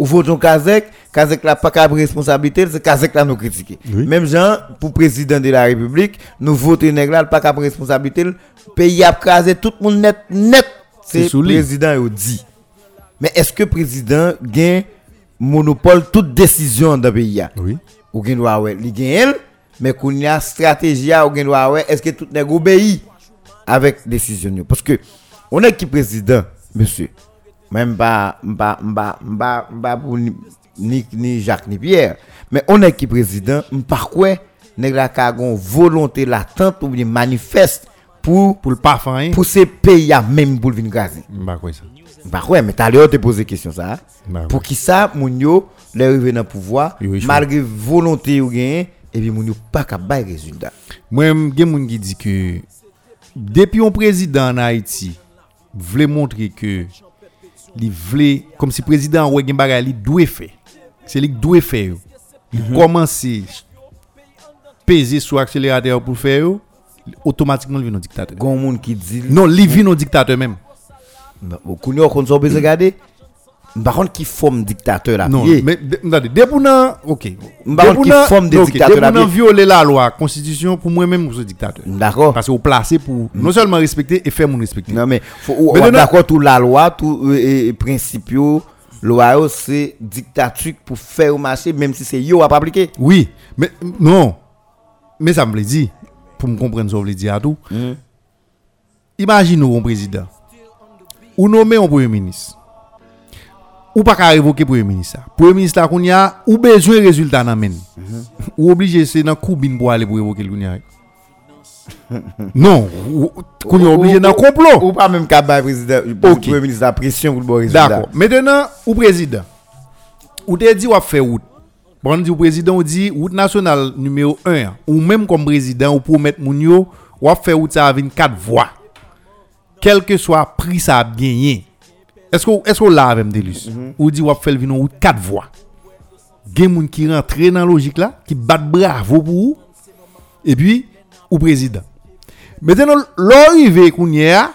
Ou vote au Kazek, Kazek là pas pour responsabilité, c'est Kazek là nous critiquer. Oui. Même gens, pour président de la République, nous votons nèg là, pas pour responsabilité, le pays a crasé tout le monde net, net. C'est président yo dit. Mais est-ce que président gagne monopole toute décision dans le pays? Oui. ou gen doit ouais elle mais qu'on y a stratégie ou doit ouais est-ce que tout nèg obéit avec décision? Parce que on est qui président monsieur? Même pas pas pas pas pas pour ni, ni ni Jacques ni Pierre mais on est qui président par quoi nèg la ka gon volonté latente ou bien manifeste pour Pour le rien. pour ces pays à même pour venir gazer Bah quoi ça. bah ouais, mais t'as l'air de te poser question ça. hein? Pour qui ça, moun yo, les le pouvoir, malgré volonté ou gain, et puis moun yo pas capable de résultat. Moi, gen moun qui dit que depuis un président en Haïti voulait montrer que il voulait comme si président ouais gen bagay li faire. C'est lui qui doit faire. yo. Il commencer peser sur accélérateur pour faire yo, automatiquement il vient un dictateur. Gon moun qui dit Non, il vient un dictateur même. Bon, kounyo kon so besoin regarder. Par contre qui forme dictateur là Non, mais dès pour OK. M'pa contre qui forme des dictateurs Dès à pour nan pied. violer la loi, constitution pour moi même c'est dictateur. D'accord. Parce que vous placez pour non seulement respecter et faire mon respecter. Non mais d'accord tout la loi, tout euh, principe loi yo, c'est dictature pour faire marcher même si c'est yo à pas appliquer. Oui, mais non. Mais ça me le dit, pour me comprendre ce que je dire à tout. Imaginez un président. Ou nommer un premier ministre. Ou pas qu'à révoquer premier ministre. Premier ministre là qu'on y a, ou besoin de résultat dans men. Ou obligé c'est dans coubine pour aller pour révoquer le. Non, ou- qu'on y a obligé dans complot. Ou pas même capable président, Ok. premier ministre la pression pour le bon résultat. D'accord. Maintenant, ou président. Ou te dit ou fait route. Bon, dit président, ou dit route nationale numéro 1. Ou même comme président, ou promettre moun yo, ou fait route ça avec 4 voix. Quel que soit prix ça a gagné. Est-ce que est-ce qu'on l'a avec Delus? Ou dit ou a fait le vino route 4 voix? Gen moun qui rentre dans la logique là, qui bat bravo pour ou. Et puis, ou président. Maintenant, l'arrivée qu'on y a,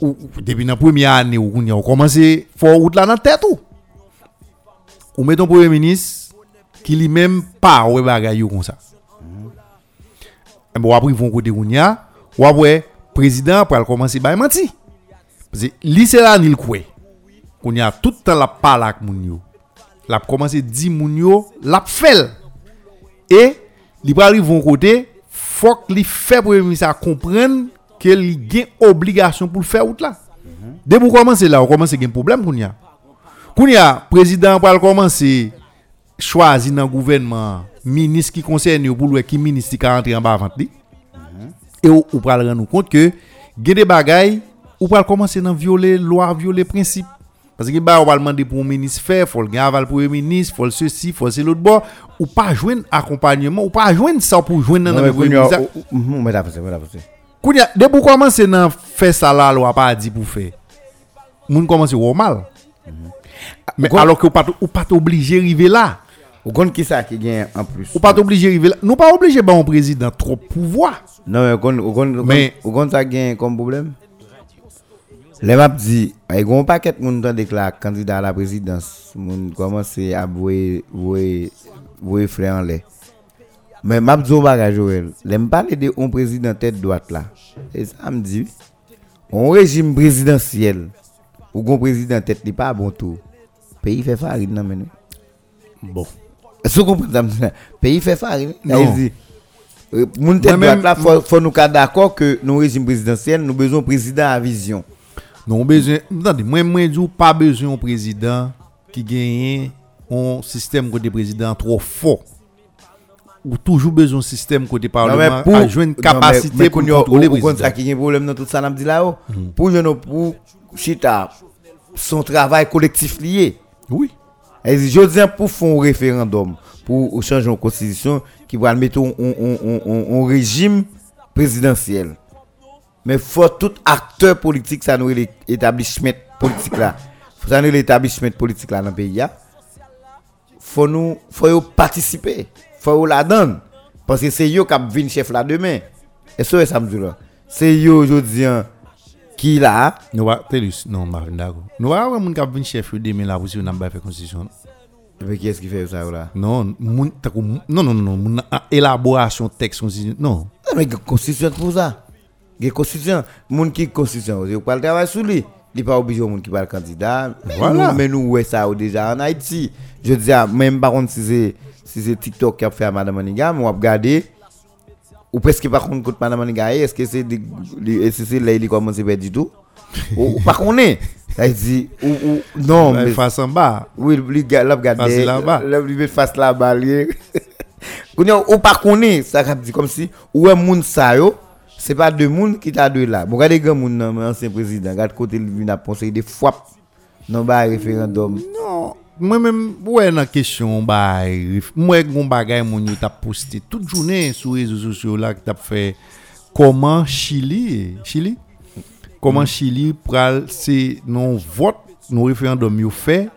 ou, ou depuis la première année où on a faire route là dans la tête ou? Ou met ton premier ministre qui lui même pas ouais bagay yo comme ça et bon après ils vont côté on a ou après président pour commencer à menti parce que c'est là qu'on y a tout le temps la parle avec moun yo. La commencé dit moun yo la fait et li pral arrive von côté faut que li fait premier ministre comprendre li gen obligation pour le faire route là dès pour commencer là on commence à gen problème qu'on y a qu'on y a président pral commencer choisi dans gouvernement ministre qui concerne pour le qui ministre qui rentre en bas avant li. Et ou pral rendre compte que gen des bagailles ou pral commencer dans violer loi violer principe parce que bah on va demander pour un ministre faire faut le aval pour un ministre faut le ceci faut c'est l'autre bord ou pas joindre accompagnement ou pas joindre ça pour joindre dans le mais premier ministre. Kounya, dès pour commencer dans faire ça là loi pas dit pour faire moun commence au mal Mais Gon- alors que ou pas pas obligé arriver là. Ou kon ki sa ki gen en plus? Ou pas obligé arriver là. Nous pas obligé ba un président trop pouvoir. Non, mais ou kon, Mais- sa gen comme problème? Le map di, ay gon paket moun tan dek la kandida a la prezidans, moun komanse a vwe, vwe, vwe fre an le. Men map di ou bagaj Joël, le m pale de on prezident tête droite la. E sa m di, on rejim prezidentiel, ou gon prezident tête li pa bon tou, peyi fe farid nan men. Bon. Sou kompren sa m di la, peyi fe farid. Non. Non. Moun tête Moi-même- droite la, faut nou ka d'accord que nou rejim prezidentiel, nou bezon prezident a vision. Non besoin, attendez, moi moi dis pas besoin un président qui gagne un système côté président trop fort. Ou toujours besoin un système côté parlement à jouer une capacité pour contrôler le président. ki gen problem nan tout sa nam di la ou Pou jen nou pou chita Son travay kolektif liye Oui. E zi jodien pou fon referendum Pou ou chanj yon konstitusyon Ki pral mette yon- yon yon- yon- yon- yon Men fò tout akteur politik Sa nou e etablishment politik la Sa nou e etablishment politik la nan peyi ya Fò nou Fò yo patisipe Fò yo la dan Paske se yo kap vin chef la demen E so e samdou la Se yo jodien Ki la Nous va Telus, non, d'accord. Nous avoir moun qui vient chef de demain là pour si on fait constitution. Ki eski fe yo sa yo la Non, non non non, a élaboration texte constitution. Non. Non, men gen konstitusyon pou sa. Gen konstitusyon. Moun ki konstitusyon, yo pal travay sou li. Li pa obijo moun ki pal kandida. Men Voilà. nou- Men nou wè sa ou deja an Haiti. Je di a, men par contre si se, si TikTok ki ap fè a Madame Maniga, moun ap gade, ou preske par contre koute Madame Maniga e, eske se di, li, eske se lè li komanse pe di tout? ou, ou pa konen? Sa di, ou, ou, non, Mais face en bas. oui, ga- lap gade, Face la ba li. Kounyo, ou pa konen, sa kap di kom si, ou e moun sa yo, se pa de moun ki ta de la. Bon, gade gen moun nan men ansyen prezident, gade kote li vin ap konsey de fwap, nan ba referendum. Non, moi même ouais dans question bah moi gon bagay mon yo t'a posté toute journée sur les réseaux sociaux là qui t'a fait comment Chili Chili? Comment Chili pral c'est non vote non référendum yo fait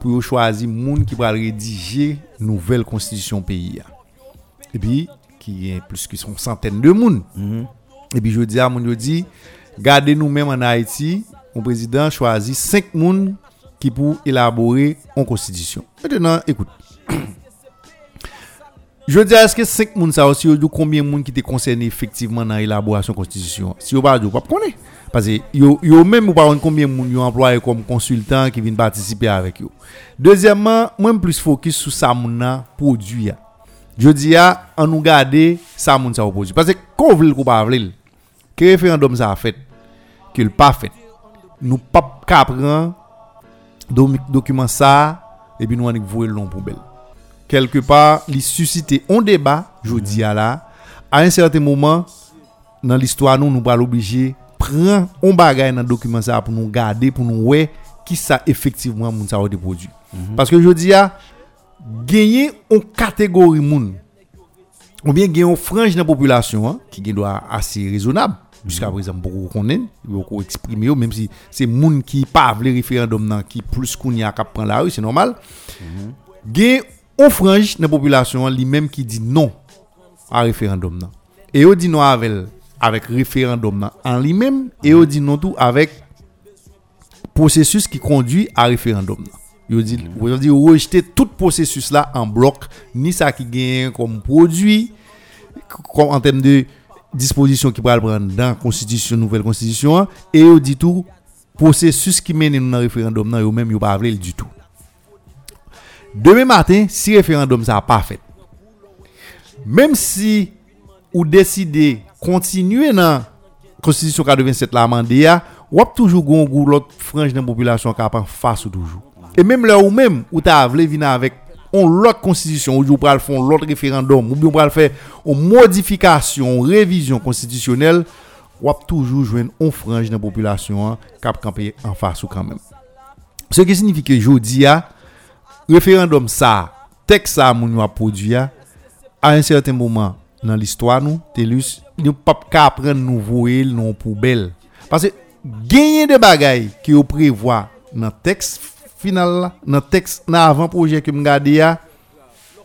pour choisir moun qui pral rédiger nouvelle constitution pays ya. et puis ki gen plus ki son santen de moun. Mm -hmm. E bi jodi a moun yo di, gade nou menm an Haiti, moun prezident chwazi 5 moun ki pou elabore an konstidisyon. Mètenan, ekout. jodi a, eske 5 moun sa ou si yo do konbyen moun ki te konserne efektiveman nan elaborasyon konstidisyon? Si yo ba do, pap konen. Pase yo, yo menm ou pa an konbyen moun yo employe kom konsultan ki vin patisipe avèk yo. Dezyèmman, mwen m plus fokus sou sa moun nan pou diya. Je dis à on nous garder ça moun ça produit. Parce que qu'on veut ou pas veut, que référendum ça a fait, que le pas fait. Nous pas qu'à prendre document ça et puis nous on vouer le long poubelle. Quelque part, il suscite un débat, je dis à là, à un certain moment dans l'histoire nous nous pas obligé prendre un bagage dans document ça pour nous garder pour nous voir qui ça effectivement moun ça a produit. Parce que je dis à gagner une catégorie moun. Ou bien gagner une frange de la population hein, qui doit assez raisonnable. Jusqu'à présent beaucoup connaît beaucoup exprimer même si c'est moun qui pas le référendum nan qui plus qu'on y a qu'à prendre la rue c'est normal. Gagner une frange de la population lui-même qui dit non à référendum nan. Et on dit non avec avec référendum nan en lui-même et on dit non tout avec processus qui conduit à référendum nan. Yo di, yo di rejte tout prosesus la an blok, ni sa ki gen kom prodwi, kom an tem de disposisyon ki pral pran dan konstitisyon, nouvel konstitisyon, e yo di tou, prosesus ki menen nan referandom nan yo men yo pa avrel du tout. Deme matin, si referandom sa pa fet, mem si ou deside kontinue nan konstitisyon 87 la mande ya, wap toujou goun goun lot franj nan populasyon kapan fasou toujou. E menm lè ou menm ou ta avle vina avèk on lot konstitisyon ou di ou pral fon lot referandom ou bi ou pral fè ou modifikasyon, revizyon konstitisyonel wap toujou jwen on franj nan populasyon kap kampe an fasou kanmen. Se ke signifi ke jodi ya, referandom sa, tek sa moun wap prodwi ya, a en certain mouman nan l'istwa nou, telus, nou pap ka apren nou voel nou poubel. Pase genye de bagay ki yo prevoa nan tekst final dans texte dans avant-projet que a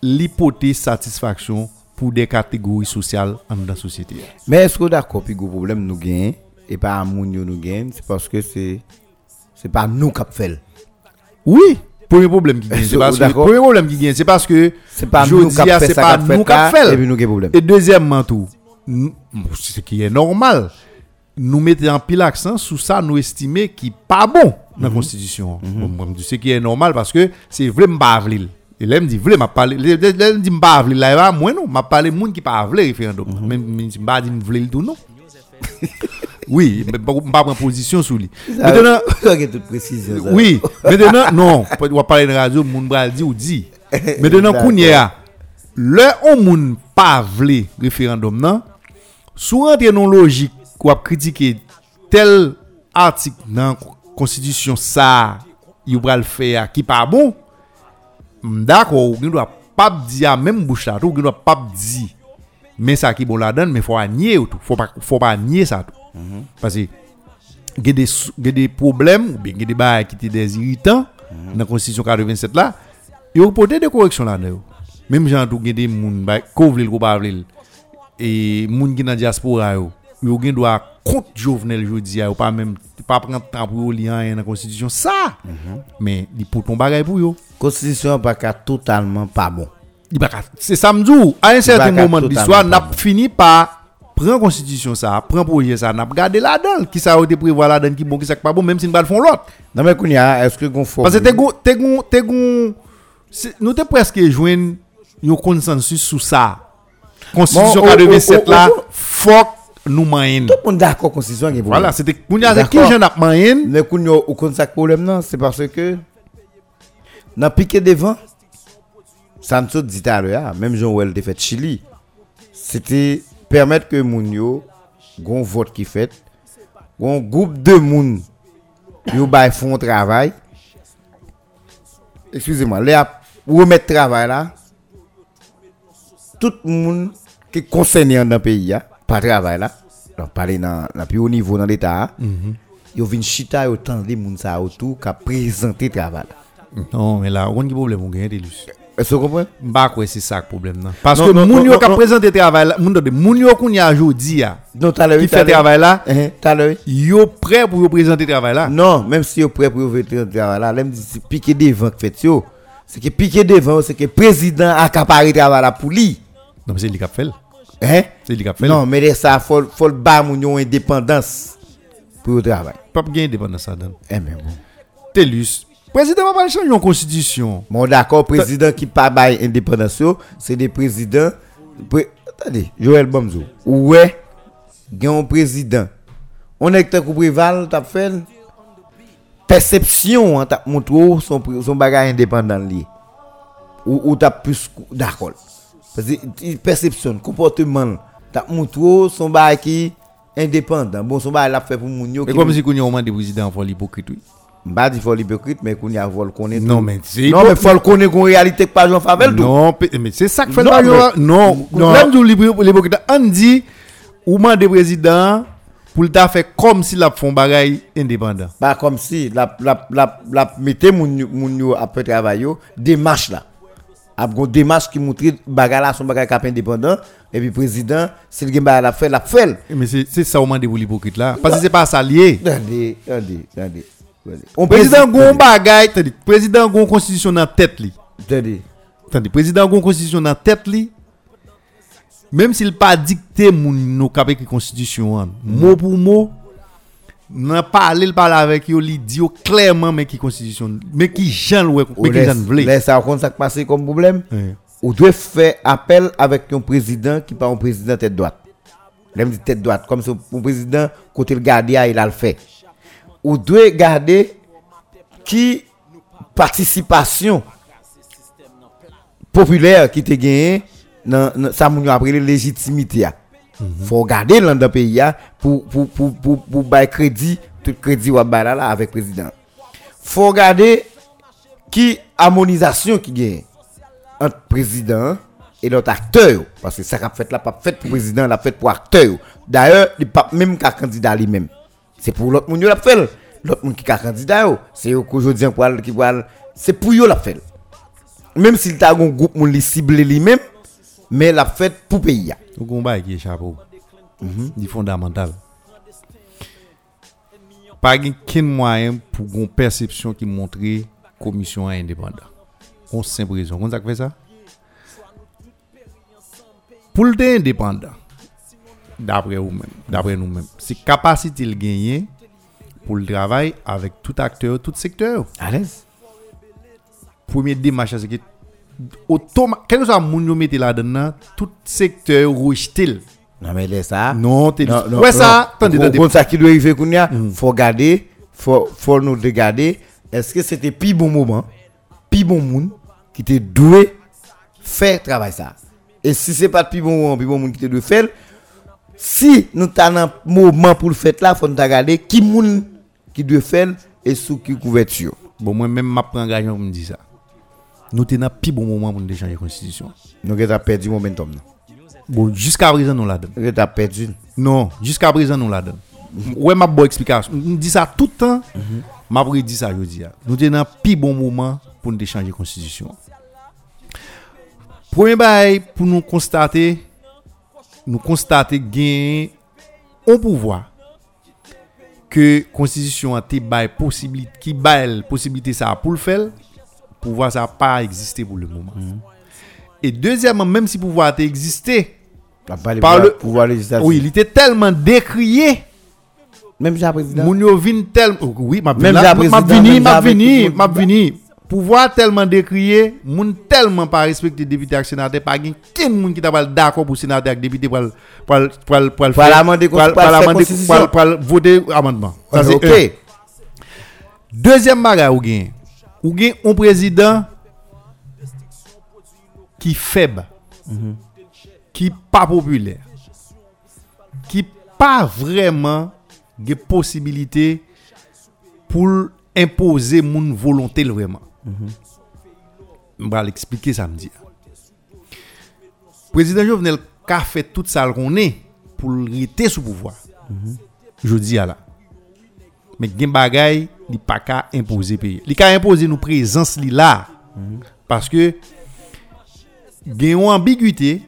l'hypothèse satisfaction pour des catégories sociales dans la société. Mais est-ce que d'accord, puis le problème nous gagne et pas nous gagne, c'est parce que c'est c'est pas nous qui fait. Oui, premier problème qui gagne, c'est parce que premier problème qui gagne, c'est parce que C'est pas je nous qui c'est pas nous qui fait. et puis nous problème. Et deuxièmement tout, ce qui est normal, nous mettons en pile accent sur ça, nous estimer qui pas bon dans la Constitution. Moi, je dis Ce qui est normal parce que c'est vraiment pas avlil. Et là, me dit, vrai, m'a parlé, là, me dit, pas avlil, là, moi, non, m'a parlé monde qui pas avlil référendum. Même, si m'a dit, vle tout, non. oui, mais pas pas prendre position sur lui. Maintenant, oui, maintenant, non, on va parler de radio, moun bral di ou di. Maintenant, D'accord. kounye a, le on moun pa vle référendum nan, sou rentre non logique ap kritike tel article dans constitution ça, you bral fè a ki pa bon, d'accord, gen doit pas di a même bouche là, ou gen doit pas di mais ça qui bon la donne, mais faut pas nier ou tout, faut pas faut pas nier ça tout. Parce que il y a des il y a des problèmes ou bien il y a des bails qui étaient des irritants dans la constitution 87 là, il a porté des corrections là dedans. Même gens tout il y a des moun bail ko vle ko pa vle. Et moun qui dans diaspora yo, yo gen do a kont Jovenel Jodia, yo pa mèm, pa pran tan pou yo li an yon konstitisyon, sa, mm -hmm. men, li pou ton bagay pou yo. Konstitisyon baka totalman pa bon. Li baka, se samdou, a yon certain moment di swa, nap bon. fini pa pran konstitisyon sa, pran proje sa, nap gade la dan, ki sa yo te prevoa la dan ki bon, ki sa ki pa bon, mèm si n'bal fon lot. Nan men koun ya, eske kon fò. Pase te gon, te gon, te gon, nou te preske jwen yon konsensus sou sa. Konstitisyon bon, 47 la, fòk, nous moyen. tout le monde d'accord constitution qui Voilà, c'était, Kounia, c'est qui j'en a moyen? Mais Kounia, au problème non, c'est parce que dans piqué devant ça me dit à l'heure, même Jean Well te fait Chili. C'était permettre que moun yo gon vote qui fait gon groupe de moun yo bay font travail. Excusez-moi, les remettre travail là. Tout le monde qui est concerné dans le pays, hein, pas travail là, donc parler dans le plus haut niveau dans l'État, ils viennent chita, ils tendent les gens ça autour qui présenter travail. là. Non, mais là, on a un problème, on gagne des luces. Est-ce que vous comprenez? Bah, quoi, c'est ça le problème, non? Parce que moun yo qui a présenté travail là, moun de moun yo qu'on y a aujourd'hui, Non, l'heure, qui fait travail là, tout à l'heure. yo prêt pour yo présenter travail là. Non, même si êtes prêt pour faire travail là, là, me dit c'est piquer devant fait yo. C'est que piquer devant, c'est que le président a accaparé travail là pour lui. Non, mais c'est lui qui a fait. Hein? C'est lui qui a fait. Non, mais ça, faut, faut le bas moun yo indépendance pour le travail. pas gagner indépendance ça donne. Eh, mais bon. Telus. Président va pas changer une constitution. Bon, d'accord, président qui pas bail indépendance, c'est des présidents. pré- Attendez, Joël Bomzo. Ouais, il y a un président. On est que Préval, t'as fait perception, hein, t'as montré son, pré- son bagage indépendant lié. Ou, ou t'as plus. D'accord. Parce que il perception, comportement, t'as montré son bagage qui indépendant. Bon, son bagage l'a fait pour moun yo qui- comme si qu'on y a un des présidents faut l'hypocrite. oui. M'ba di faut l'hypocrite, mais qu'on y a vol connaît Non, tout. mais c'est Non, mais faut le connaître qu'on réalité que pas Jean Favel. Non, mais c'est ça que fait Non, le Non, non. Même du l'hypo- l'hypocrite, on dit ou man des présidents pour le faire comme s'il a fait un bagage indépendant. Pas comme si la la la la mettez moun yo- après travail démarche là. A gon démarche qui montre bagay là son bagay cap indépendant et puis président s'il gen bagay la fait la fait. Mais c'est c'est ça au man des l'hypocrite là. Parce que c'est pas ça lié. Attendez, attendez, attendez. attendez. On Président gon t'as dit, président gon constitution dans tête li. Attendez. Attendez, président gon constitution dans tête li. Même s'il pas dicté nou kap écrit constitution an, mot pour mot, n'a parlé le parler avec yo li dit clairement mais qui constitution mais qui Jean ouais mais qui Jean vle. Laisse ça compte ça qui passe comme problème. Ou doit faire appel avec un président qui pas un président tête droite. L'aime dit tête droite comme si un président côté le gardien il a le fait. Ou doit garder qui participation populaire qui te gagné dans ça moun yo après la légitimité a. Faut garder dans le pays a pour pour pour pour pour crédit tout crédit ou là avec président. Faut garder qui harmonisation qui gagne entre président et l'autre acteur parce que ça qu'a fait là pas fait pour président la fait pour acteur d'ailleurs il pas même qu'un candidat lui-même c'est pour l'autre monde l'a fait l'autre monde qui est candidat, yo, c'est eux qu'aujourd'hui qui c'est pour la fait. Même s'il t'a un groupe moun li ciblé lui-même, mais la fait pour pays. Ou combat qui échappe. Du fondamental. Pas aucun moyen pour une perception qui montre commission indépendante. On simple raison. Comment ça fait ça? Pour le indépendant, d'après vous-même, d'après nous-mêmes, c'est capacité de gagner pour le travail avec tout acteur, tout secteur. À l'aise. Premier démarche, c'est que automa- quel que soit moun yo mette là-dedans, tout secteur rejeté. Non, mais laisse ça. Non, t'es Ouais, ça, attendez, Pour- attendez. pour ça qui doit arriver, Kounia, faut regarder, faut, faut nous regarder. Est-ce que c'était plus bon moment, plus bon monde qui était doué faire travail ça? Et si c'est pas plus bon moment, plus bon monde qui était doué faire, si nous avons un moment pour le faire là, faut nous regarder qui monde qui doit faire et sous qui couverture. Bon, moi-même, ma prends engagement pour me dire ça. Nous dans le plus bon moment pour nous changer la constitution. Nous avons perdu le momentum. Bon, jusqu'à présent, nous la donne. Nous avons perdu. Non, jusqu'à présent, nous la donne. Ouais, ma bonne explication. Je dis ça tout le temps. Ma pour dit ça, dis. Nous dans le plus bon moment pour nous changer la constitution. Premier bail pour nous constater, nous constater gain un pouvoir que constitution a été bail possibilité qui bail possibilité ça pour le faire pouvoir ça pas existé pour le moment. Et deuxièmement même si pouvoir a existé Par le- pouvoir législatif. oui, il était tellement décrié Même j'ai président. Moun yo vin tel oui, m'a Même la m'a- m'a président, vini, même m'a vini, m'a vini. Pouvoir tellement décrié, moun tellement pas respecté député et sénateur, pas gen ken moun qui t'a d'accord pour sénateur et député pour le- pour pour le- pour Pour pour le- pour pour voter amendement. Ça c'est ok. Deuxième bagage ou gen, ou gen un président qui faible, qui pas populaire, qui pas vraiment de possibilité pour imposer mon volonté le vraiment. Je vais l'expliquer samedi. Président Jovenel a fait tout ça qu'on est pour rester sous pouvoir. Je dis à là. Mais gen bagay, li pas qu'à imposer pays. Li ka imposer nous présence li là. Parce que gen une ambiguïté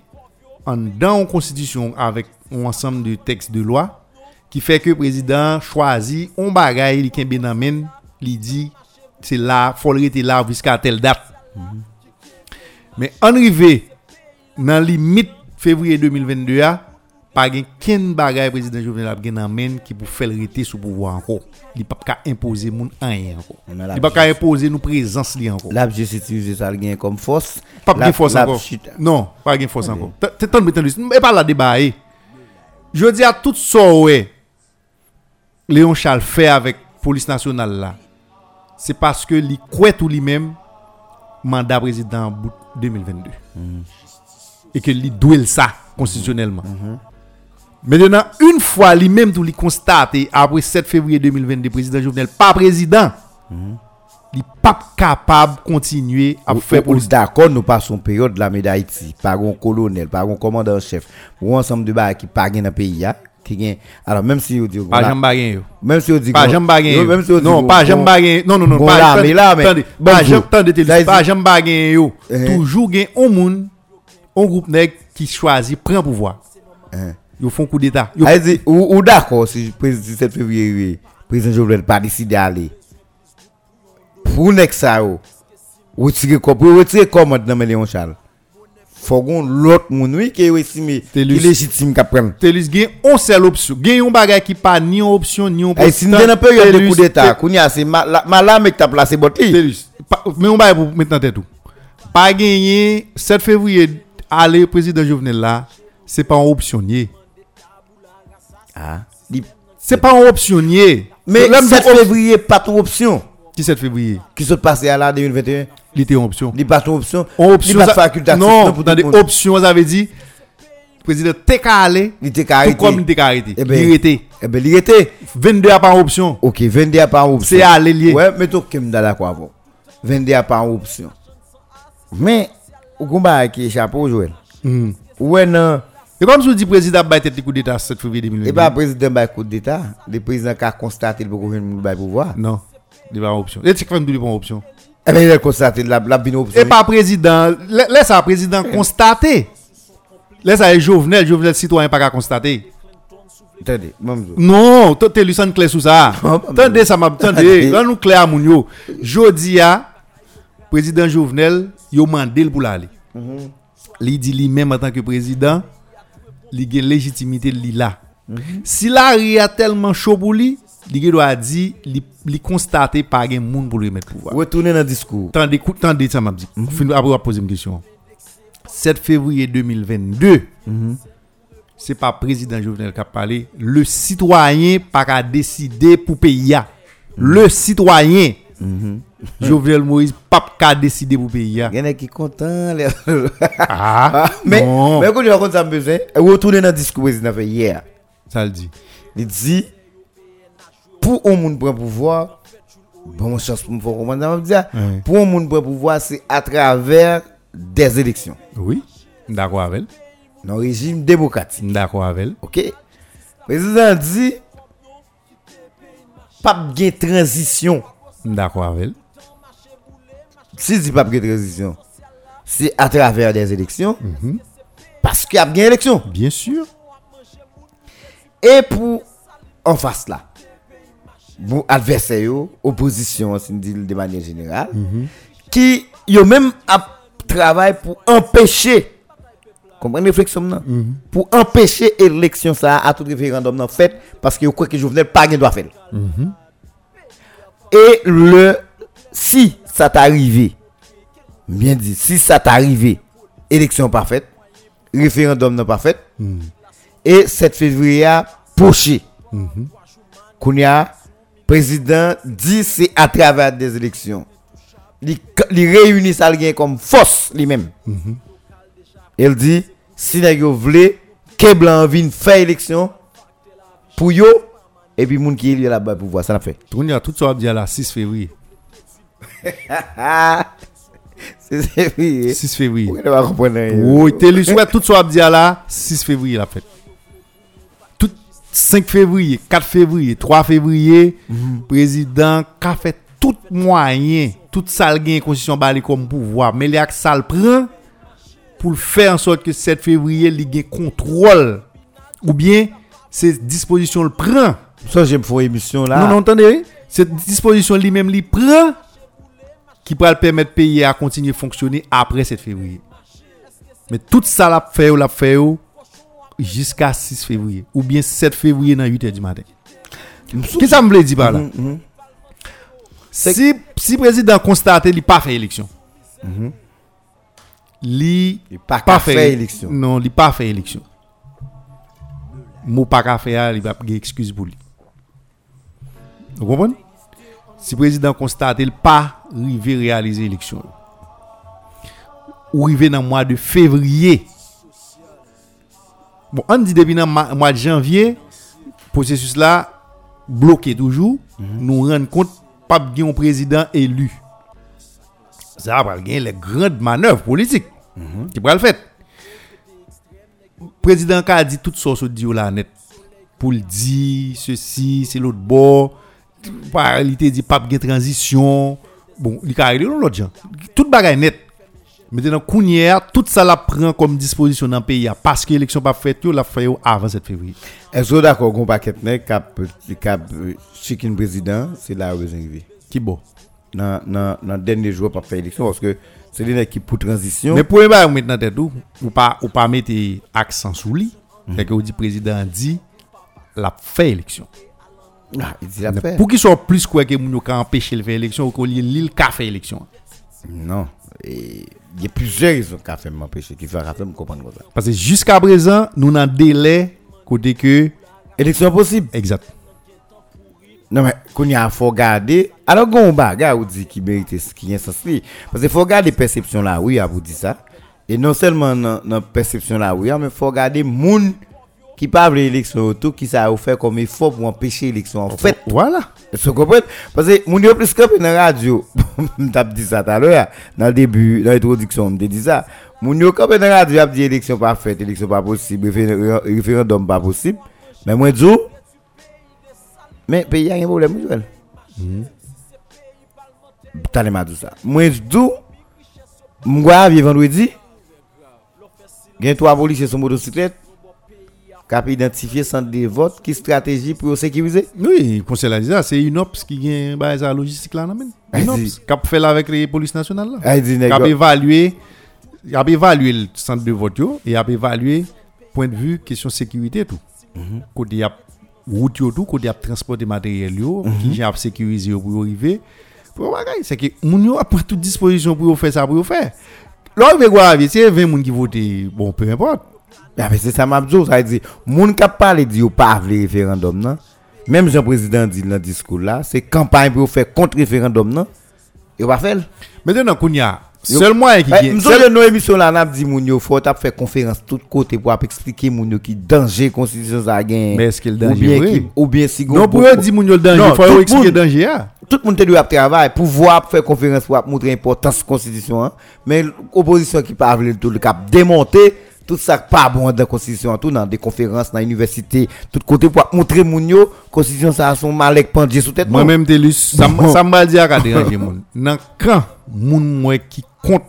en dans une constitution avec un ensemble de textes de loi qui fait que le président choisit un bagay li kembe nan men, li dit c'est là, faut le rester là jusqu'à telle date. Mais en arrivé dans limite février 2022 a, pas gen ken bagay président Jovenel ap gen nan men qui pour faire rester sous pouvoir encore. Il pas ka imposer moun. Mais la Il pas ka imposer nous présence li encore. Là, j'ai utilisé ça gain comme force. Pas La- de force la encore. chute. Non, pas de force encore. T'es tant de Mais pas la débat. eh. Je dis à tout ça, ouais. Léon Charles fait avec police nationale là. C'est parce que li croit tout lui-même mandat président en bout 2022. Et que li doit ça constitutionnellement. Maintenant, une fois lui-même tout li constaté après 7 février 2022 président Jovenel pas président. Il pas capable de continuer à Ou- faire police d'accord, nous passons période de la médaille Haïti, par un colonel, par un commandant chef, ou ensemble de bagages qui pas dans le pays, hein, qui gagne. Alors, même si on dit, Pas baguette, yo. même si on dit, Pas baguette, non, même si pas. Non, non, non. Pas vous- il. Eh. Toujours un moun, un groupe qui choisit prend pouvoir. Hein. Ils font coup d'état. Ou, ou d'accord, si le président 17 février, le président Jovenel pas décidé d'aller. Pour next ça, retirer comme dans Léon Charles? Faut qu'on l'autre moun, oui, qui est estimé, légitime prendre. Gen on seule option. Un qui pas ni option ni Et si dans une période de coup d'état, c'est ma- malade mais qui t'a placé botli. Mais on va pour tête tout. Pas gagné 7 février aller président Jovenel là, c'est pas un optionnier. Ah. Li- C'est pas un optionnier. Mais le dit 7 op- février, pas ton option. qui 7 février, Qui se passé à la 2021, il était en option. il pas ton option. En option, Il pas facultatif. Non, pour tout des options, ça veut dire, le président t'es qu'à aller, Il était tout arrêté. comme il était Il était. Eh il était. 22 à par option. Ok, 22 à pas option. C'est aller lié. Ouais, mais toi, comme dans la quoi avant. 22 à pas option. Mais, au combat qui échappe au Joël? Hmm. Ouais, non, Et quand vous dites président ba tête coup d'état 7 février 2022. Et pas président ba coup d'état, le président qui a constaté le gouvernement pouvoir. Non, il pas option. Et c'est quand même pas option? Eh bien, il a constaté la la option. Et pas président, laisse ça président constater. Laisse ça Jovenel, Jovenel citoyen pas constater. Attendez, Non, tu es lucide clair sur ça. Attendez, ça m'a attendez, là nous clair mon yo. Jodi a président Jovenel, yo mandé pour l'aller. Mhm. Il dit lui-même en tant que président, il a légitimité li là. Mhm. Si la a tellement chaud pour lui, il doit dire il constater pas gen monde pour lui mettre pouvoir. Retourner dans le discours. Attendez, attendez ça m'a dit. Mhm. Après poser une question. 7 février 2022 c'est pas président Jovenel qui a parlé, le citoyen pas qu'à décider pour payer. Le citoyen. Jovenel Moïse pas qu'à décider pour payer. Il y en a qui content. ah, mais mais quand tu as ça besoin, retourner dans le discours président fait hier. Ça le dit. Il dit pour un monde prendre pouvoir bon chance pour me faire comprendre dire pour un monde prendre pouvoir c'est à travers des élections. Oui. D'accord avec dans le régime démocratique. D'accord avec OK. Le président dit pas de transition. D'accord avec Si dit pas de transition, c'est à travers des élections. Parce qu'il y a bien élection. Bien sûr. Et pour en face là, pour adversaire, opposition, de manière générale, mm qui a même travail pour empêcher Comprenez réflexion là mhm. Pour empêcher l'élection ça à tout référendum non fait parce que crois que Jovenel pas doit faire. Mhm. Et le si ça t'arrive bien dit, si ça t'arrive élection parfaite, référendum non parfait mhm. et 7 février a poché. Kounia président dit c'est à travers des élections. Il réunit ça comme force lui-même. Elle dit, si vous voulez que blanc vienne faire élection pour yo, et puis moun qui est là-bas pour voir, ça l'a fait. Tout ça dire là 6 février. 6 février. 6 février. Oui, t'es lu tout ça dire là 6 février la fête. Tout 5 février, 4 février, 3 février, mhm. président a fait tout moyen, tout ça gain constitution bali comme pouvoir, mais il y a que ça le prend pour faire en sorte que 7 février, il ait contrôle. Ou bien, cette disposition le prend. Ça, j'aime faire émission là. Non, non, attendez. Cette disposition lui-même, il prend qui pourra permettre pays à continuer à fonctionner après 7 février. Mais tout ça l'a fait ou l'a fait jusqu'à 6 février. Ou bien 7 février dans 8 h du matin. Qu'est-ce que ça me dit par là? Mm-hmm, mm-hmm. Si, si le président constate qu'il n'a pas fait élection, mm-hmm li pas pas fait élection. Non, li pas fait élection. Mou pas faire, il va pas excuse pour lui. Vous comprenez? Si le président constate il pas arrivé réaliser l'élection. Ou arrivé dans le mois de février. Bon, on dit depuis le mois de janvier, processus là bloqué toujours, mhm. nous rend compte pas un président élu ça va gagner les grandes manœuvres politiques qui va le faire. Le président a dit tout ça sur dit là net pour le dire ceci, c'est l'autre bord. Il te dit pas de transition. Bon, il a arrivé l'autre gens. Tout bagaille net. Maintenant, Kounière, tout ça la prend comme disposition dans le pays parce que l'élection pas faite, la fait avant 7 février. Est-ce que d'accord, qu'on paquet net cap cap chicken président, c'est là où vous Qui bon? Dans dans dans dernier jour pas faire élection parce que c'est une équipe pour transition. Mais pour pas maintenant tête ou pas ou pas mettre accent sur lui. Mm -hmm. que vous dit président dit la fait élection. Ah, il. Pour qu'il soit plus quoi que moun ka empêcher le faire élection ou qu'on l'île ka fait élection. Non, il y a plusieurs raisons qui fait m'empêcher qui fait me comprendre ça. Parce que jusqu'à présent, nous avons délai côté que élection possible. Exact. Non mais qu'on y a faut regarder alors gon bagarre ou dit qui mérite ce qui est censé parce que faut regarder perception là oui à vous dire ça et non seulement dans perception là oui mais faut regarder moun qui parle l'élection tout qui ça a fait comme effort pour empêcher l'élection en fait. Voilà. vous comprenez? Parce que mon yo plus que dans la radio m't'a dit ça tout à l'heure dans le début dans l'introduction m't'a dit ça. Mon yo quand dans la radio a dit élection pas faite élection pas possible réfé- référendum pas possible. Mais moi dis mais pays a un problème Joël. T'as les dit ça. Moi dis moi vendredi. Gen trois policiers sur motocyclette ont identifié centre de vote qui stratégie pour sécuriser? Oui, conseil ça, c'est UNOPS qui gagne bah, la logistique là. Ah, UNOPS, a fait là avec les polices nationales là. Évalué, qui a évalué le centre de vote et a évalué point de vue question sécurité et tout. Mhm. Côté y a route tout, côté y a transporter matériel yo, Mhm. qui j'ai sécuriser pour arriver. Pour c'est que moun yo a pris toute disposition pour faire ça pour faire. Il va arriver, c'est 20 moun qui votent, bon, peu importe. Ah, c'est ça m'a dit, ça veut dire, moun qui a parlé dit pas le référendum non? Même Jean président dit dans le discours là, c'est campagne pour faire contre référendum non? Il va faire. Maintenant, Kounia, Yo- seul moyen qui Eh, gagne. Avons nos émissions là, on a dit moun yo faut faire conférence tout côté pour expliquer moun yo qui danger constitution ça gagne. Mais est-ce le ou danger? ou bien si Non, pour eux, dire moun yo le danger, il faut le expliquer le danger. hein. tout le monde te doit travailler pour voir pour faire conférence pour montrer l'importance de la constitution hein. mais l'opposition qui parle tout le cap démonter tout ça pas bon dans la constitution tout dans des conférences dans l'université tout côté pour montrer moun yo constitution ça a son malek pendier sous tête moi non? même t'es ça bon. ça m'a dit à déranger moun dans quand moun moi qui compte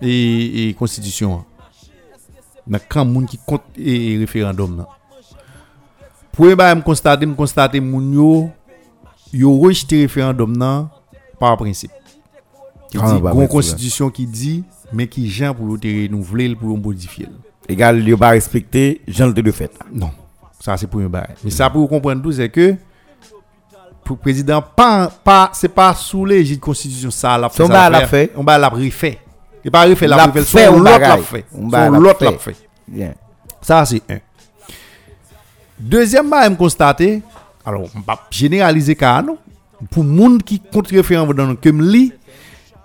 et, et constitution dans quand moun qui compte et, et référendum nan pour me constater me constater moun yo yo rejeté référendum nan par principe. Qui Ah, dit, bah, c'est constitution qui dit, mais qui gens pour te renouveler, pour modifier. égal yo pas respecter Jean le de fait Non, ça c'est pour un bail. Mais ça pour vous comprendre tout, c'est que pour le président, pas, pas, c'est pas sous l'égide de constitution ça l'a Son ça bail l'a fait. On va l'a refait. Et pas refait, l'a L'a refait, fait, on l'autre l'a fait. On l'a l'autre l'a fait. fait. Ça c'est un. Deuxième bail, me constater, alors on va généraliser car non, pour monde qui contre référendum que me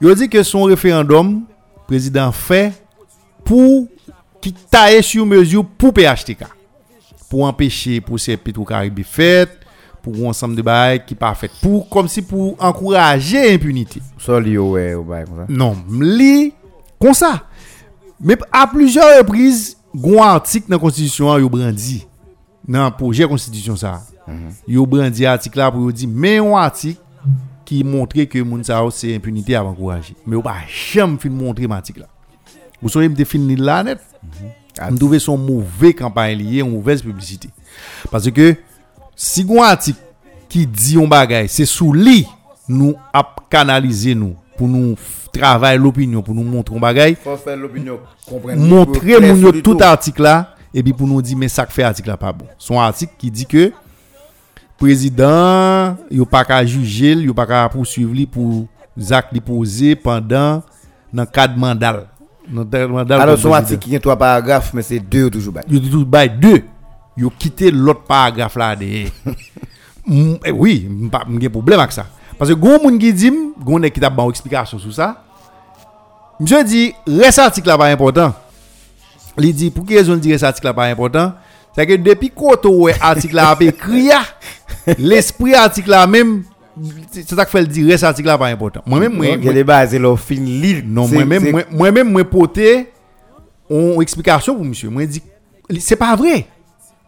il dit que son référendum président fait pour qui taille sur mesure pour PHTK pour empêcher pour ces Petro-Caraïbes fait pour ensemble de bails qui pas fait. Pour comme si pour encourager impunité sol yo ouais ou bail comme ça? Non comme ça. Mais à plusieurs reprises gon article dans la constitution yo brandi. Dans projet constitution ça. Yo brandi article là pour yo dire mais un article qui montrait que Mounsao c'est impunité à encourager. Mais on pas jamais fin montrer Matic là. Vous savez, me définir là net. Je trouve son mauvais campagne liée, une mauvaise publicité. Parce que si on article qui dit un bagage, c'est sous lui nous canaliser nous pour nous travailler l'opinion, pour nous montrer un bagage. Montrer tout article là et puis pour nous dire mais ça fait article là pas bon. Son article qui dit que président yo pas qu'à juger yo pas qu'à poursuivre lui pour actes li posé pendant dans cadre mandat alors son article qui a trois paragraphes mais c'est deux toujours bail tout bay deux. Yo quitté l'autre paragraphe là de Mm, eh oui m'pa m'gen problème avec ça. Parce que gon moun qui dit nèg qui t'a ban explication sur ça monsieur dit reste article là pas important. Il dit pour quelle raison dit reste article là pas important? C'est que depuis quand ouais article là a écrit ya, l'esprit article là même c'est ça que fait le dire reste article là pas important moi même moi, il y a des bases leur fin non, moi-même, moi-même, moi, porter une explication pour monsieur. Moi, dit, c'est pas vrai.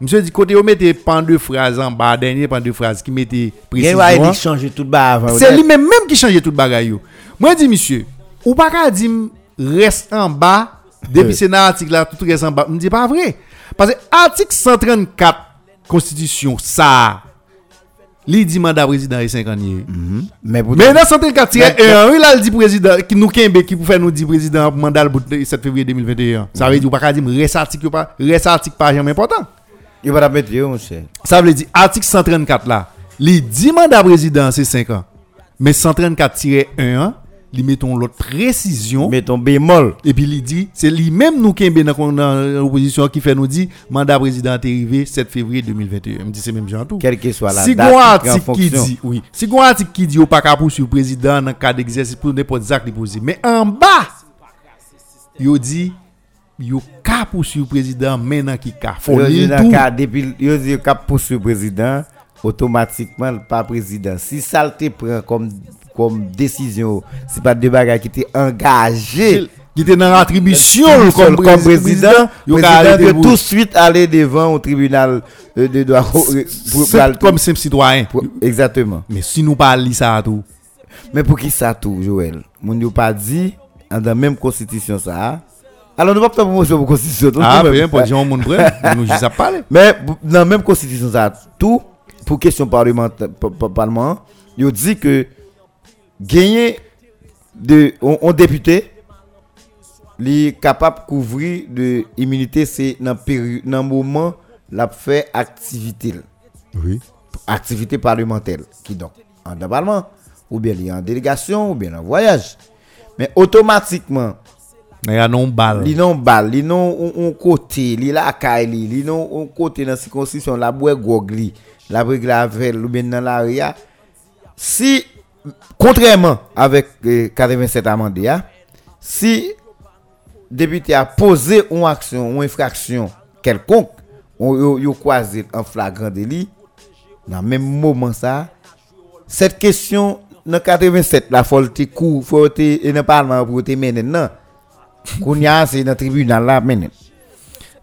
Monsieur dit, côté, vous mettez pas deux phrases en bas, dernier pas deux phrases qui mettaient il y précision. a changer tout bas avant C'est lui-même même qui changeait tout bagaille. Moi, dit, monsieur, ou pas qu'à dire, reste en bas, depuis c'est dans l'article là, tout reste en bas. Me dit pas vrai. Parce que article 134, Constitution, ça, li dit mandat président et 50 years. mais dans 134 tiré 1, il a dit président qui nous kembe qui pour faire nous dire président pour mandat le bout de 7 février 2021. Ça veut dire ou pas dire reste article pas reste article pas jamais important. il va la mettre yo mon cher Ça veut dire article 134 là, il dit mandat président c'est 5 ans. Mais 134 tiré 1, il mettons l'autre précision mais ton bémol et puis il dit c'est lui-même nous kembe dans dans l'opposition qui fait nous dire mandat président est arrivé 7 février 2021. Me dit c'est même genre tout. quelle que soit la Si article qui fonction. dit, oui, si gon article qui dit ou pas capable sur président dans le cadre d'exercice pour n'importe acte posé, mais en bas, yo dit yo ka poursuivre président maintenant qui ka Yo di nan ka yo di yo kap poursuivre président automatiquement le pas président. Si ça le te prend comme comme décision, c'est pas de bagay qui était engagé qui était dans l'attribution comme, comme, président, de pour- tout de suite aller devant au tribunal euh, de droit C'est comme simple citoyen exactement. mais si nous pas li ça tout Mais pour qui ça tout, Joël? Moun yo pas dit dans la même constitution ça. Alors nous pas faire promotion pour constitution. tout, ah nous bien pour moun prend nous à parler Mais dans la même constitution ça tout pour question parlementaire pa- pa- parlement, yo dit que gagner de on, député li capable couvrir de immunité c'est dans dans moment la fait activité. Oui. Activité parlementaire qui donc en parlement ou bien en délégation ou bien en voyage. Mais automatiquement y a non balle. Li non bal li non on, on côté li la kay li li non on côté dans circonscription la boue gog li la brigue la vel ou bien dans l'area si contrairement avec euh, 87 amendé si député a posé une action ou infraction quelconque on yo, croisé en flagrant délit dans le même moment ça cette question dans 87 la faut te cou faut et dans le parlement pour te mener non Kounya c'est dans le tribunal là maintenant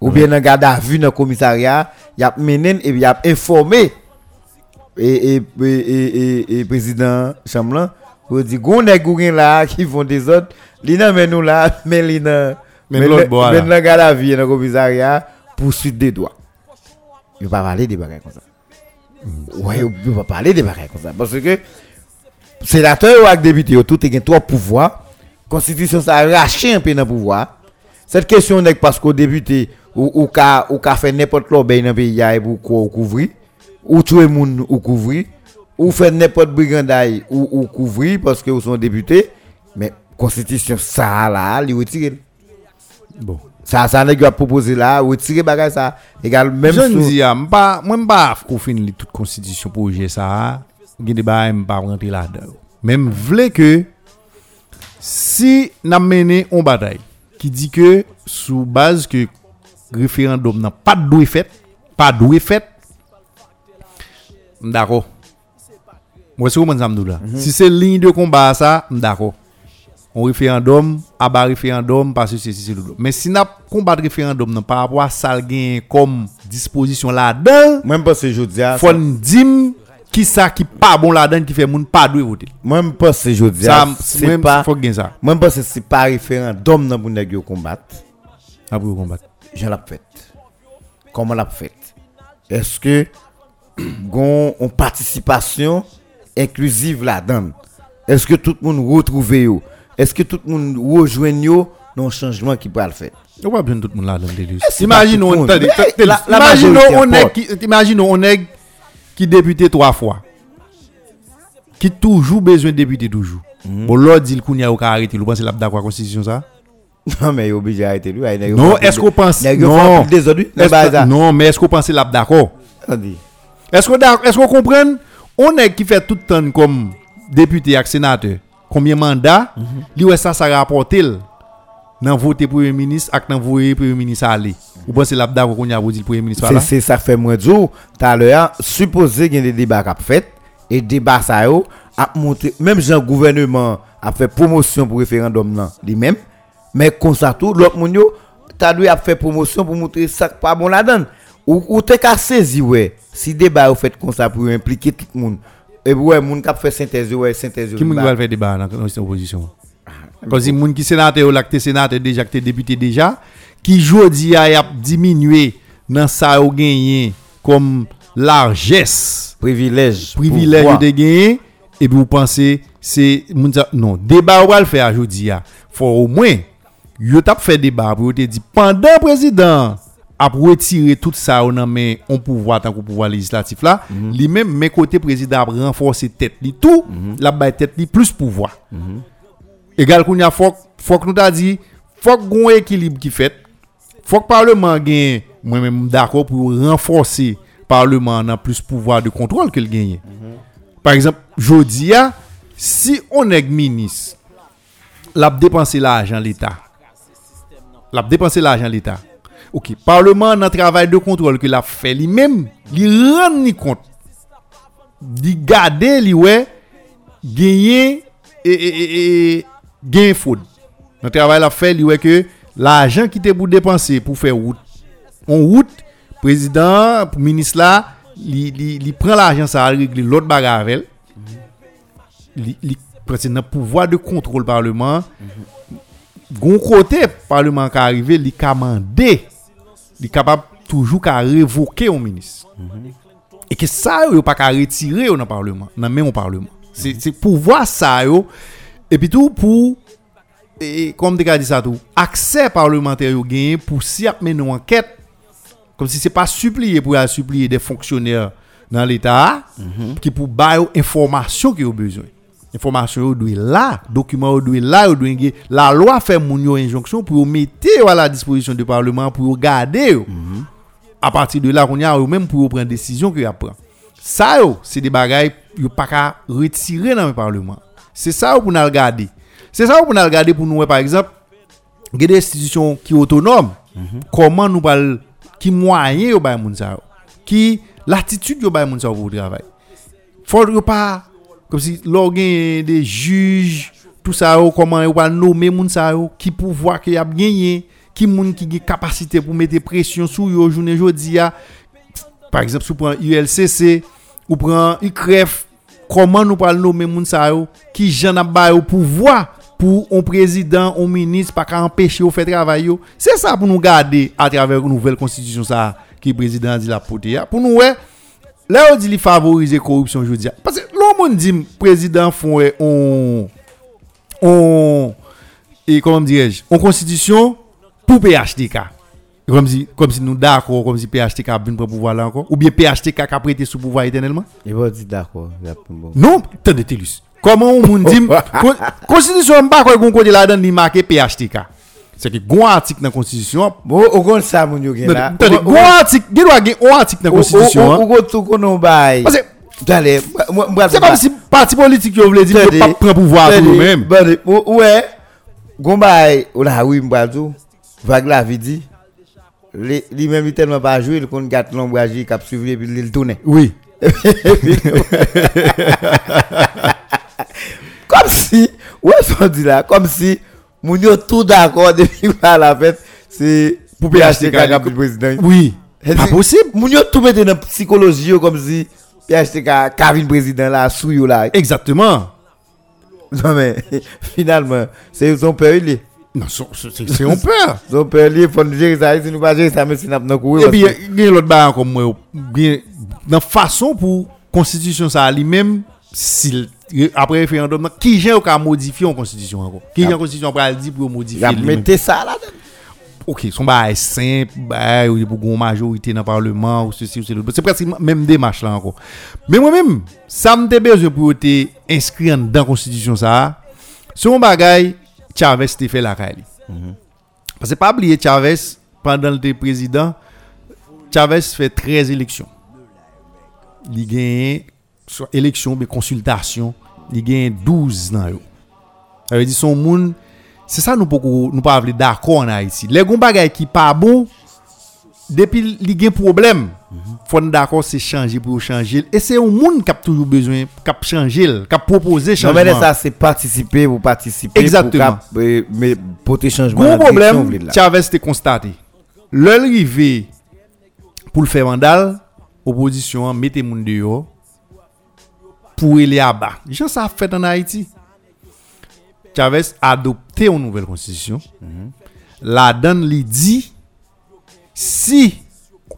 ou bien dans garde à vue dans le commissariat y a mené et y a informé. Et et et et, président Chamlan pour dire ou gen là qui font des autres nan men nous là mais men là. nan garde à vue dans le commissariat poursuite des droits. Il pas parler des bagages comme ça. Ouais il pas parler des bagages comme ça. Parce que sénateur ou avec député tout est trois pouvoirs constitution ça a arraché un peu dans pouvoir. Cette question n'est parce qu'au député ou ou ka ou ka fait n'importe quoi ben dans pays ya, et pour quoi ou couvrir. Ou tuer moun ou couvrir. Ou faire n'importe brigandaille ou ou couvrir parce que vous sont député mais constitution ça là li retire bon. Ça ça nèg a proposé là retirer bagage ça. Égal même je sous- dis m'pa moi m'pa qu'on finit toute constitution pour ça. Gen débat m'pa rentrer là-dedans. Même vle que si n'a mené une bataille qui dit que sous base que référendum n'a pas doué fait pas doué fait d'accord moi c'est comment ça me là si c'est ligne de combat ça d'accord on référendum à bas référendum parce que c'est c'est l'autre. mais si n'a combat référendum non, par rapport à ça comme disposition là-dedans même pas ce jeudi a faut nous dire qui ça qui pas bon là-dedans qui fait moun pas doué voter même pas ce jeudi ça a c'est pas faut gain ça même pas c'est pas référendum dans pour nèg yo combattre après combattre je l'ai fait. Comment l'a fait Est-ce que gon une participation inclusive là-dedans Est-ce que tout le monde retrouve yo Est-ce que tout le monde rejoint yo dans le changement qui peut le faire on va bien tout le monde là-dedans le on la- la est. qui est député trois fois qui toujours besoin de député toujours Mhm. bon l'autre dit le kounya ou ka arrêter vous pensez la d'accord constitution ça Non mais il est obligé d'arrêter lui. Non, est-ce qu'on pense non non mais est-ce qu'on pense la d'accord Attendez. Est-ce qu'on est-ce qu'on comprend On est qui fait tout le temps comme député et sénateur. Combien de mandats Lui ouais ça ça rapporte dans voter premier ministre ak dans voter premier ministre aller. Ou pensez la qu'on y a vous dit le premier ministre C'est là? c'est ça fait moins dur. Tout à l'heure, supposé qu'il y a des débats qui fait et débat ça a monté même Jean gouvernement a fait promotion pour référendum là lui-même mais comme ça tout l'autre t'a dû a fait promotion pour montrer ça qui pas bon là-dedans. Ou ou t'es qu'à saisir ouais si débat au fait comme ça pour impliquer tout le monde. Et ouais moun qui fait synthèse ouais synthèse Qui moun va faire débat dans dans cette opposition? Parce que moun qui sénateur ou qui sénateur déjà qui député déjà ki jodi a yap diminwe nan sa yo genyen kom larges privilèj privilèj yo de genyen epi ou panse se moun sa non deba ou al fè a jodi a fò ou mwen yo tap fè deba pou yo te di pandan prezident ap retire tout sa ou nan men on pouvoi tan kou pouvoi legislatif la mm -hmm. li men men kote prezident ap renforse tet li tout mm -hmm. la bay tet li plus pouvoi mm -hmm. egal koun ya fòk fòk nou ta di fòk goun ekilib ki fèt Fok parleman gen, mwen men mdakop pou renforsi parleman nan plus pouvoir de kontrol ke l genye. Mm -hmm. Par exemple, jodi ya, si onèk minis, l ap depanse l ajan l eta. L ap depanse l ajan l eta. Ok, parleman nan travay de kontrol ke l ap fe li men, li ren ni kont. Li gade li we, genye, e, e, e, e genye foud. Nan travay l ap fe li we ke, l'argent qui était pour dépenser pour faire route en route président ministre là il prend l'argent ça régler l'autre bagarre avec il parce que pouvoir de contrôle parlement. Gon côté parlement qui arrivé il commandé il capable toujours qu'à révoquer au ministre. Et que ça yo pas qu'à retirer au parlement dans même au parlement. C'est pouvoir ça et puis tout pour et comme tu as dit ça tout accès parlementaire yo gagné pour si mener une enquête comme si c'est pas supplier pour supplier des fonctionnaires dans l'état qui pour bailler information qui ont besoin information doit là document doit là doit la loi fait mon injonction pour mettre à la disposition du parlement pour garder à partir de là on y a même pour prendre décision que prend ça c'est des bagailles yo pas retirer dans le parlement. C'est ça pour nous regarder Se sa ou pou nan gade pou nou we par exemple, gede institisyon ki otonom, mm -hmm. koman nou pal, ki mwayen yo bay moun sa ou, ki latitude yo bay moun sa ou pou travay. Fon yo pa, kom si lor gen de juj, tout sa ou, koman yo pal nome moun sa ou, ki pou vwa ki ap genye, ki moun ki gen kapasite pou mette presyon sou yo jounen jodi ya, par exemple sou pran ULCC, ou pran UCREF, koman nou pal nome moun sa ou, ki jan ap bay ou pou vwa, pour un président, un ministre, pas qu'à empêcher au faire travail. C'est ça pour nous garder à travers une nouvelle constitution ça qui le président dit la poté. Pour nous, ouais, là on dit qu'il favorise la corruption, je dis. Parce que l'homme dit président font on, on, et comment dirais-je, en constitution pour PHTK. Comme si, comme si nous d'accord, comme si PHTK a pour pouvoir là encore. Ou bien PHTK a prêté sous pouvoir éternellement. Il va dire d'accord. Non, des télus. Comment on dit constitution pas quoi gon côté là-dedans ni marqué PHTK. C'est que gon article dans constitution. Bon, on gon ça mon yo gen là. Gon article, il doit gen un article dans constitution. On go tout konon bay. Parce que c'est comme si parti politique yo voulait dire pas prendre pouvoir pour nous-mêmes. Ouais. Gon bay, là oui m'bral tout. Vague la vie dit. Li même tellement pas jouer, il kon gâte l'ombrage cap suivre puis il tourner. Oui. comme si, ouais, on dit là, comme si, moun yo tout d'accord depuis la fête, c'est pour PHTK qui le président. Oui. Pas possible. Yo tout mette dans psychologie comme si PHTK Kevin président là, sous là. Exactement. Non mais, finalement, c'est son père il est. Non, c'est un peur. Son père il faut nous gérer ça, si nous pas gérer ça, mais si nous pas courir. Et puis, il y a l'autre bain comme moi, dans façon pour constitution ça lui-même, s'il après référendum qui j'ai qu'à modifier en constitution encore. Qui j'ai en constitution pour dire pour modifier mettez ça là OK son bail simple bail pour une majorité dans le parlement ou ceci ou cela. C'est presque même démarche là encore. Mais moi même ça me besoin pour être inscrit dans la constitution ça. Un bagage Chavez t'a fait la caille parce que pas oublier Chavez pendant le président Chavez fait 13 élections. Il gagne soit élection mais consultation il gagne 12 dans yo. Ça veut dire son monde c'est ça nous beaucoup nous pas d'accord en Haïti. Les gon bagay qui pas bon depuis il gagne problème. Faut d'accord c'est changer pour changer. Et c'est un monde qui a toujours besoin qui a changer qui a proposer changement non mais ça c'est participer pour participer exactement. pour mais pour tes changements gros problème Chavez t'es constaté. L'arrivée pour le faire mandal opposition mettez moun dehors pour aller à bas. Jean ça fait en Haïti. Chavez a adopté une nouvelle constitution. La donne lui dit si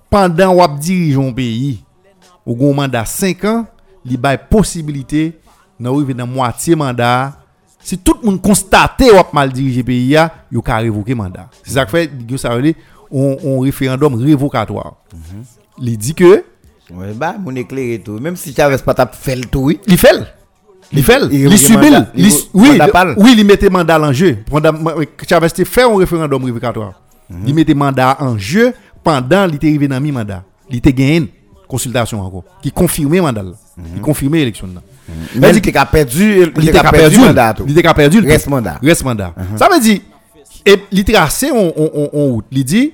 pendant ou dirige un pays ou un mandat 5 ans, il a possibilité d'arriver dans moitié mandat si tout le monde constate ou mal dirigé pays il ka révoquer mandat. C'est ça que fait ça veut dire un référendum révocatoire. Il dit que Ouais, bah, mon éclairé tout. Même si Chavez pas fait le tout, oui. Il fait. Il fait. Il subit. Oui, oui, il mettait mandat en jeu. Chavez fait un référendum révocatoire. Il mettait mandat en jeu pendant qu'il était arrivé dans mi mandat. Il était gagné consultation encore qui confirmait mandat qui confirmait l'élection là. Mais il était perdu, il était perdu mandat. Il était perdu reste mandat. Reste mandat. Ça veut dire Et il trace en, en, en route. Il dit,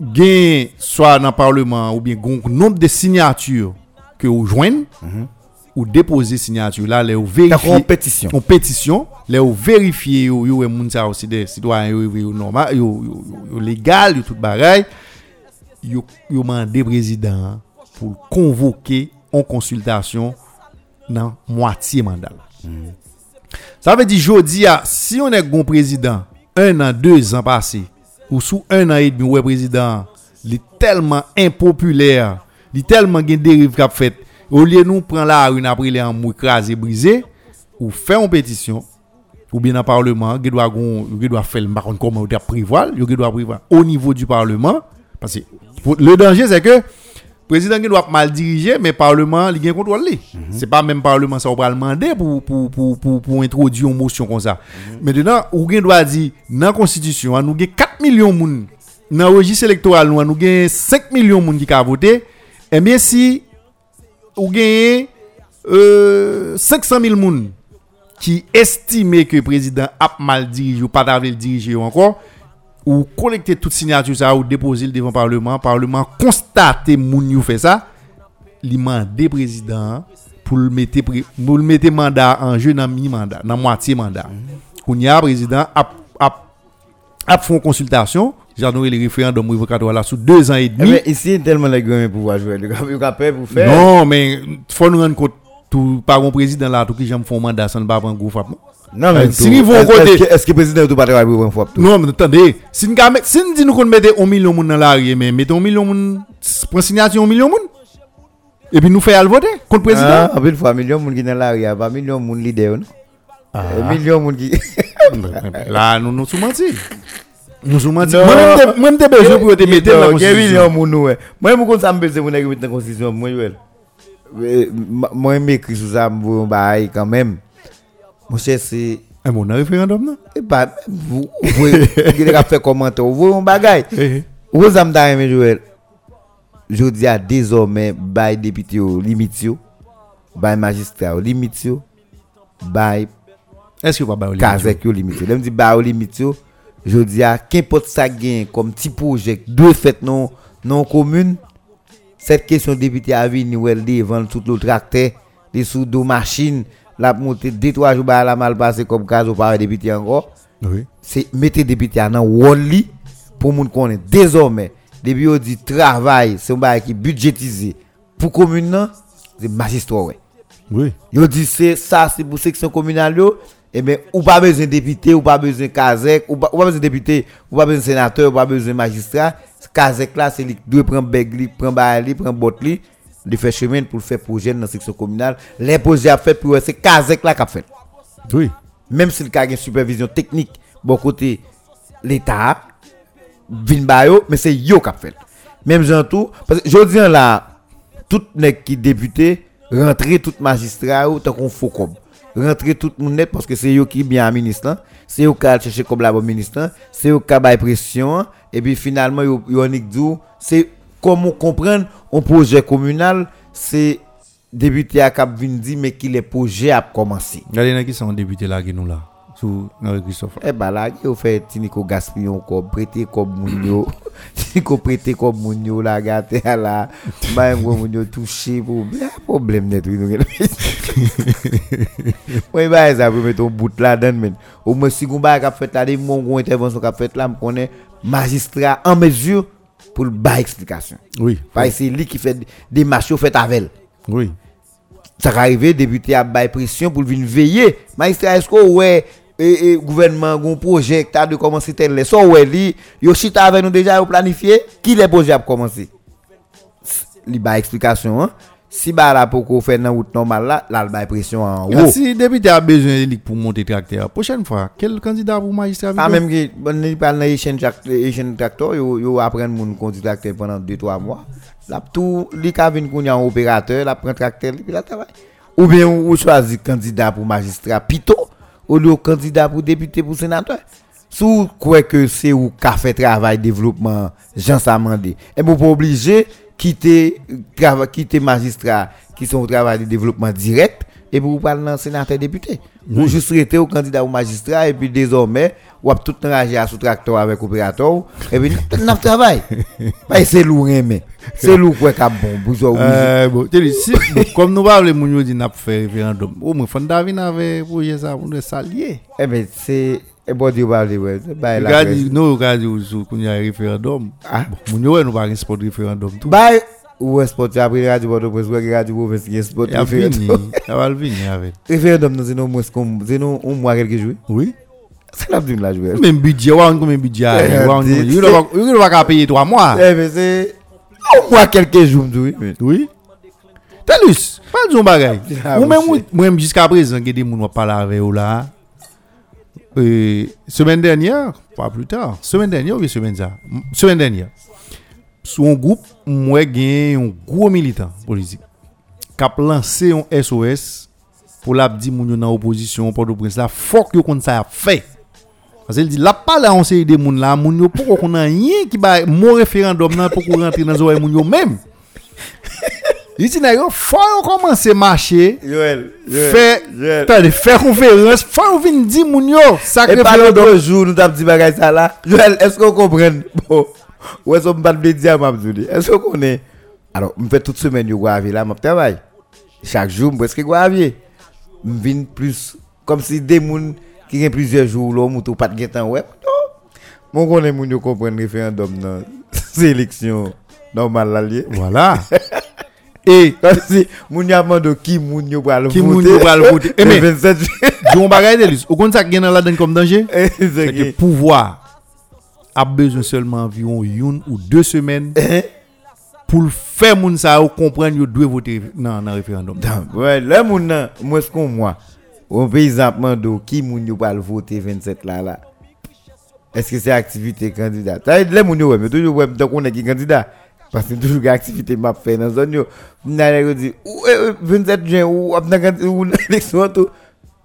gen soit dans le parlement ou bien un nombre de signatures que vous joignez mm-hmm. ou mhm. déposer signature là les vérifier en pétition en pétition les vérifier yo yo e moun ça aussi des citoyens yo normal yo yo légal yo tout bagaille yo yo mandé président pour convoquer en consultation dans moitié mandat mm-hmm. ça veut dire jodi si on est bon président un an deux ans passé ou sous un an et demi, ouais, président, il est tellement impopulaire, il est tellement gen dérive qu'a fait, au lieu de nous prendre la rue après les en écrasé, brisé, ou faire une pétition, ou bien le Parlement, il doit, faire, contre, comment il doit prévoir, il doit prévoir au niveau du Parlement, parce que le danger, c'est que président qui doit mal diriger, mais Parlement, il a un contrôle. li. C'est pas même Parlement, ça, on va demander pour, pour, pour, pour, pour introduire une motion comme ça. Maintenant, ou gen doit dire, dans la Constitution, nous avons 4 millions de monde. Dans le registre électoral, nous avons 5 millions de monde qui ont voté. Eh bien, si ou gagnez euh, 500 000 personnes qui estiment que le président a mal dirigé ou pas le diriger encore, ou collecter toute signature ça ou déposer le devant le parlement, le parlement constater moun yo fait ça, li mandé président pour le mettre pour le mettre mandat en jeu dans mi mandat, dans moitié mandat. Qu'on y a président a a a une consultation, donné le référendum révocatoire là sous deux ans et Eh demi. ben, ici, tellement les pour pouvoir jouer. Ont peur pour faire. Non, mais faut nous rendre compte tout par un président là tout qui j'aime font mandat sans pas prendre gros frappe. Non, mais si nous vont côté. Est-ce que le président n'a pas travaillé pour une fois Non, mais attendez. Si nous disons qu'on mettait 1 million de dans la rue, mais mettons 1 million de. Pour signature, 1 million de. Et puis nous faisons voter contre le président. Ah, une fois, 1 million de dans la rue, pas 1 million de leader. Non? Ah. 1 million de. Là, nous nous sommes mentis. Nous sommes mentis. Non. Moi, je besoin pour te mettre dans la constitution. 1 million de. Moi, je suis besoin pour te mettre dans la constitution. Moi, je m'écris sous ça, je vais quand même. Mon cher, c'est. Eh bon, un référendum non? Eh ben, vous, vous, vous avez fait commentaire, vous voyez un bagage? Eh, Vous avez dit, Joël, je dis à désormais, bail député limite, bail magistrat limite, bail Est-ce que pas ba kazek limite. Lèm di bail au limite, je dis à qu'importe ça gagne comme petit projet, deux fait non, non commune, cette question député a venu, ou elle devant tout le tracteur, les sous deux machines, la montée, deux, trois jours, bah, la mal passé comme cas, ou pas député encore. Oui. c'est mettre député dans Wally pour moun connaître désormais depuis on dit travail c'est un bail qui budgétisé pour commune c'est magistrat ouais Oui. yo dit c'est ça c'est pour section communale yo et ben ou pas besoin de député ou pas besoin de kazek ou pas, ou pas besoin de député ou pas besoin de sénateur ou pas besoin de magistrat kazek là c'est lui qui doit prendre beg li prendre bail li prendre bot li de faire chemin pour faire projet dans section communale les projets à fait pour c'est kazek là qui a fait Oui. même si le a une supervision technique bon côté l'état vin ba yo mais c'est yo qui a fait même gens tout parce que je dis là tout nèg qui député rentrer tout magistrat ou tant qu'on faux comme rentrer tout moun net parce que c'est yo qui bien ministre là. c'est yo qui a chercher comme la bonne ministre là. c'est yo qui a bail pression hein. et puis finalement yo yo c'est comme on comprendre un projet communal c'est député à cap vin dit mais qui les projets a commencé Regardez qui sont députés là qui nous là. Sous Christophe. Eh bah là, il fait Tinico gaspillon comme prêter comme mounio. Tinico prêter comme mounio la gâté là. Bah mounio touché pour bien problème net oui bah ça pour mettre un bout là dedans men. Au moins si ba qu'a fait là des mon intervention qu'a fait là, me connaît magistrat en mesure pour le ba explication. Oui. Parce que c'est lui qui fait des marches fait avec elle. Oui. ça va arriver député à bail pression pour venir veiller magistrat est-ce que ouais et, et gouvernement un projet qui a de commencer tel les so ouais li yo chita avec nous déjà yo planifié qui les projets a commencé? Li explication hein? Si ba la pour qu'on fait dans route normale là là pression en haut Si député a besoin de pour monter tracteur, prochaine fois, quel candidat pour magistrat vient? même que bon ni parle dans chaîne tracteur yo yo apprendre moun conduire tracteur pendant 2 3 mois. Là tout li ka vinn kounya un opérateur la prend tracteur puis la travail. Ou bien ou ou choisi candidat pour magistrat pito ou le candidat pour député pour sénateur. Sous quoi que c'est ou qu'a fait travail développement Jean Samandé. Et vous pas obligé quitter quitter magistrat qui sont au travail de développement direct et pour parler dans sénateur député. Vous juste rester au candidat au magistrat et puis désormais, ou tout enragé à sous tracteur avec opérateur et puis n'a travail. Bah c'est lourd mais c'est lourd quoi cap bon pour euh, bon, si, comme nous parlons moun yo dit n'a fait référendum. Au moins Fond David avait pour ça pour nous s'allier. Eh ben c'est E bon diyo ba li wè, se bay la kwen. Nou yo gadi ou sou koun ya referandom. Ah. Bon, moun yo wè nou ba gen sport referandom tou. Bay, ou wè sport apri gadi bodo pres, wè gadi wè fes gen sport referandom. Ya wal vini avè. Referandom nou zenon mwes kom, zenon ou mwa kelke jwe? Oui. Se la vdou la jwe. Men bidye, wè an kon men bidye avè. Eh, wè an kon, yon nou wak apye 3 mwa. E ve se, ou mwa kelke jwe mdou. Oui. Telus, pa diyon bagay. Ah, ou men mwen jiska prezen gen de moun wap pala avè ou la. Euh, semaine dernière, pas plus tard, semaine dernière ou semaine ça, semaine dernière, sur un groupe, moi j'ai un gros militant politique qui a lancé un SOS pour la dire moun dans opposition pour le prince là, faut que qu'on ça fait. Parce qu'il dit, là, pas là, des moun là, moun pourquoi qu'on a rien qui va, mon référendum là, pour qu'on rentre dans les oreilles moun même? Il dit, il faut commencer à marcher, Joël, faire, faire conférence, faut venir dire moun yo, sacré Et pas l'autre jour, nous t'avons dit bagay ça là. Joël, est-ce qu'on comprend? Bon, ou est-ce qu'on va te dire, m'a dit, est-ce qu'on est? Alors, je fais toute semaine, yo gravier là, je. Chaque jour, je presque gravier. Je viens plus, comme si des moun, qui a plusieurs jours là moutou pas de temps ouais mon connaît moun yo comprendre référendum dans sélection. Normale là voilà et si moun ya mando qui moun yo pral voter qui moun yo pral voter. Et mais 27 jon bagay de au compte ça qui dans la donne comme danger? C'est que pouvoir a besoin seulement environ une ou deux semaines eh? pour faire moun ça comprendre yo doit voter dans dans référendum. Ouais là moun moi ce qu'on moi on paysan mando qui moun yo le voter 27 là là. Est-ce que c'est activité candidat? Les moun yo mais toujours ouais donc on est qui candidat? Parce que toujours activité m'a fait dans zone yo. N'a dit 27 juin ou ou élection tout.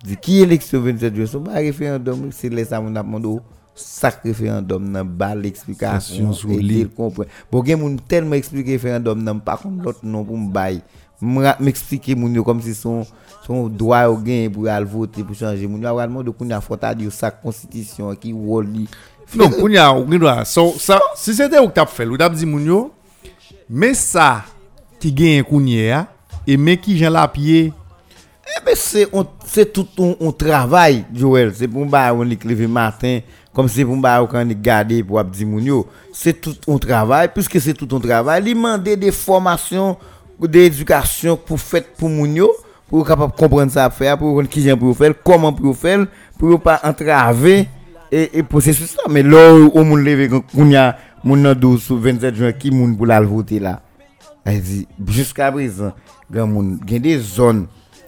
Dit qui élection 27 juin, c'est pas référendum, c'est les mon demandé chaque référendum n'a pas l'explication et il comprend. Bon tellement expliquer référendum n'a pas comme l'autre pour. M'expliquer moun yo comme si son son droit au gain pour aller voter pour changer a vraiment de faut dire sa constitution qui woli non ça si c'était ou t'a fait ou mais ça qui gagne kounya et mais qui Jean la pied eh ben c'est tout un, travail Joël. C'est pour ba on lever matin comme c'est pour ba quand on garder pour yo. C'est tout un travail puisque c'est tout un travail. Il demander des formations d'éducation pour faire pour moun yo pour capable comprendre ça faire pour qui vient pour faire comment pour faire pour pas entraver et et processus ça mais là au monde lever a mon 12 ou 27 juin qui moun pour la? Voter là jusqu'à présent grand y a des zones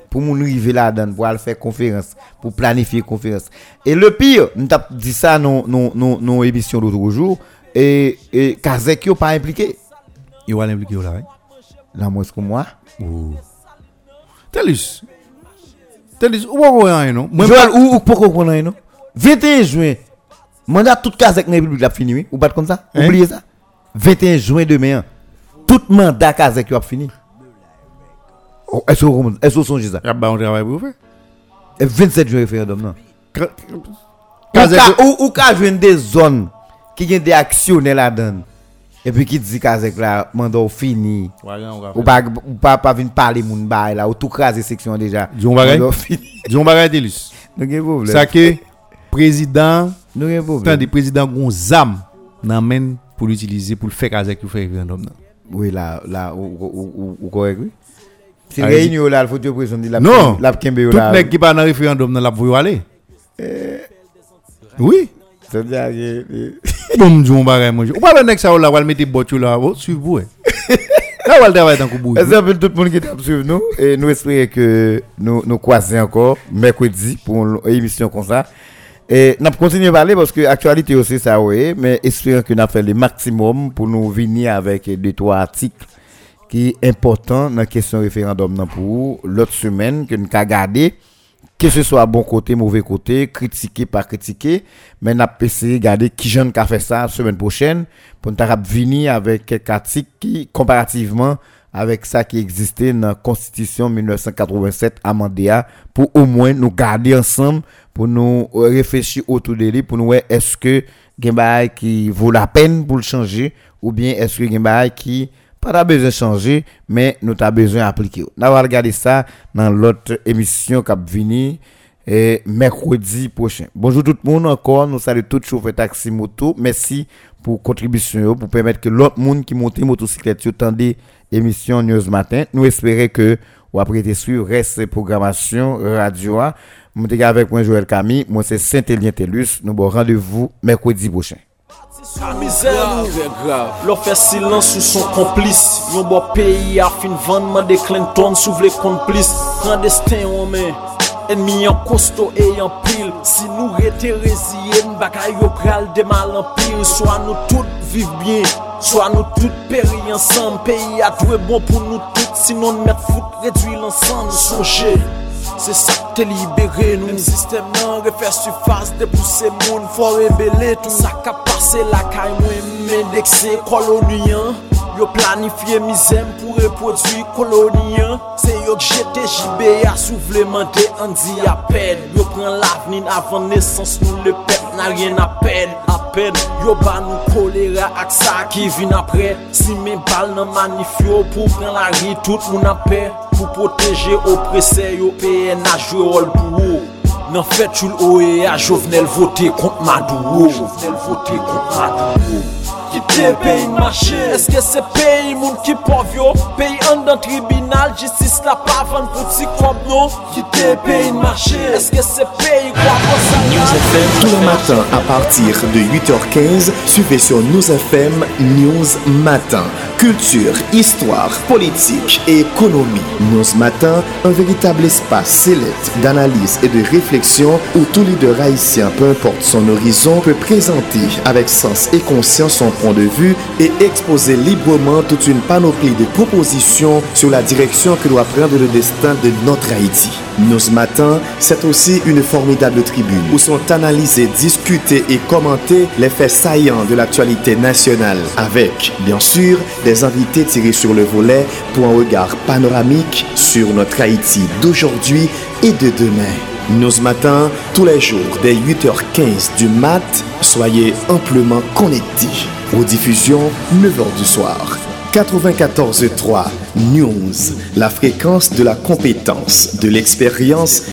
pour moun là-dedans pour aller faire conférence pour planifier conférence. Et le pire nous t'a dit ça non non non non émission l'autre jour et et Kazek yo pas impliqué. Il va impliqué là là moi que moi. Telis. Telis, ou pas rien, non? Joël, ou, ou pourquoi qu'on non? 21 juin, mandat toute case avec République la fini, oui? Ou pas comme ça? Hein? Oubliez ça? 21 juin demain, tout mandat case qui a fini. Oh, est-ce que vous songez ça? Il y a un travail pour faire. Et 27 juin référendum, non? Ou ka jwen des zones qui ont des actionnaires là-dedans. Et puis qui dit qu'avec la mandat fini. Ou pas ou pas pas venir parler moun bail là ou tout craser section déjà. Jon bagay. Jon bagay Delus. Ça que président problème. des présidents gon zam nan pour l'utiliser pour le faire avec faire référendum Oui là là ou correct oui. C'est réunion là il faut que président la Non. La là. Tout nèg qui pas dans référendum la voyo aller. Eh. Oui. C'est bien Bon, John bagay mon. Ou pas le ça là, va mettre bot là, suivre vous. Là, on va travailler dans le Merci à tout le monde qui t'a suivi nous? Et nous espérons que nous nous croisons encore mercredi pour une émission comme ça. Et nous continuer à parler parce que l'actualité aussi ça oui, mais espérons que nous avons fait le maximum pour nous venir avec deux trois articles qui sont importants dans la question référendum pour l'autre semaine que nous avons gardé. Que ce soit bon côté, mauvais côté, critiquer, pas critiquer, mais n'a pas essayé de regarder qui jeune qui a fait ça la semaine prochaine pour nous venir avec quelques articles qui, comparativement avec ça qui existait dans la Constitution 1987 amendée pour au moins nous garder ensemble, pour nous réfléchir autour de lui, pour nous voir est-ce que il qui vaut la peine pour le changer ou bien est-ce que il qui pas besoin de changer, mais nous avons besoin d'appliquer. Nous allons regarder ça dans l'autre émission qui va venir et mercredi prochain. Bonjour tout le monde encore, nous saluons tous chauffeurs taxi moto. Merci pour contribution pour permettre que l'autre monde qui monte motocyclette des émission News Matin. Nous espérons que vous après suivre reste programmation radio. Nous sommes avec moi Joël Camille, moi c'est Saint-Élien Tellus. Nous avons rendez-vous mercredi prochain. Lò fè silans sou son komplis Yon bo peyi a fin de Clinton sou vle komplis Klandestin wame Enmi yon kosto e yon pil. Si nou rete reziyen Baka yo pral de mal an pil. Soa nou tout viv bien Soa nou tout peri ansan Peyi a dwe bon pou nou tout Sinon met fout redwi lansan Soche Se sa te libere nou Mèm sistem nan refè sufas De pousse moun fò rebele tout. Sa ka pase la kay mwen mèdekse koloniyan Yo planifiye mizem pou repodwi koloniyan Se yo jete jibe ya souvlemente Andi apen Yo pren lavnin avan nesans nou le pep Nan rien apen Apen Yo ban nou kolera ak sa ki vin apre Si men bal nan manifyo Pou pren la ri tout moun apen Pou proteje oprese yo peye na jwe rol pou ou Nan fet chou l'OE a jovenel vote kont madou ou Jovenel vote kont madou ou Kite peyi mache, eske se peyi moun ki pov yo Peyi an dan tribunal, jistis la pa van pou ti kob no Kite peyi mache, eske se peyi kwa posa News FM tous les matins à partir de 8h15 Suivez sur News FM News Matin. Culture, histoire, politique et économie. News Matin, un véritable espace sélect d'analyse et de réflexion Où tout leader haïtien, peu importe son horizon Peut présenter avec sens et conscience son de vue Et exposer librement toute une panoplie de propositions Sur la direction que doit prendre le destin de notre Haïti News Matin, c'est aussi une formidable tribune où sont analysés, discutés et commentés les faits saillants de l'actualité nationale avec, bien sûr, des invités tirés sur le volet pour un regard panoramique sur notre Haïti d'aujourd'hui et de demain. News Matin, tous les jours dès 8h15 du mat, soyez amplement connectés. Aux diffusions, 9h du soir. 94.3 News, la fréquence de la compétence, de l'expérience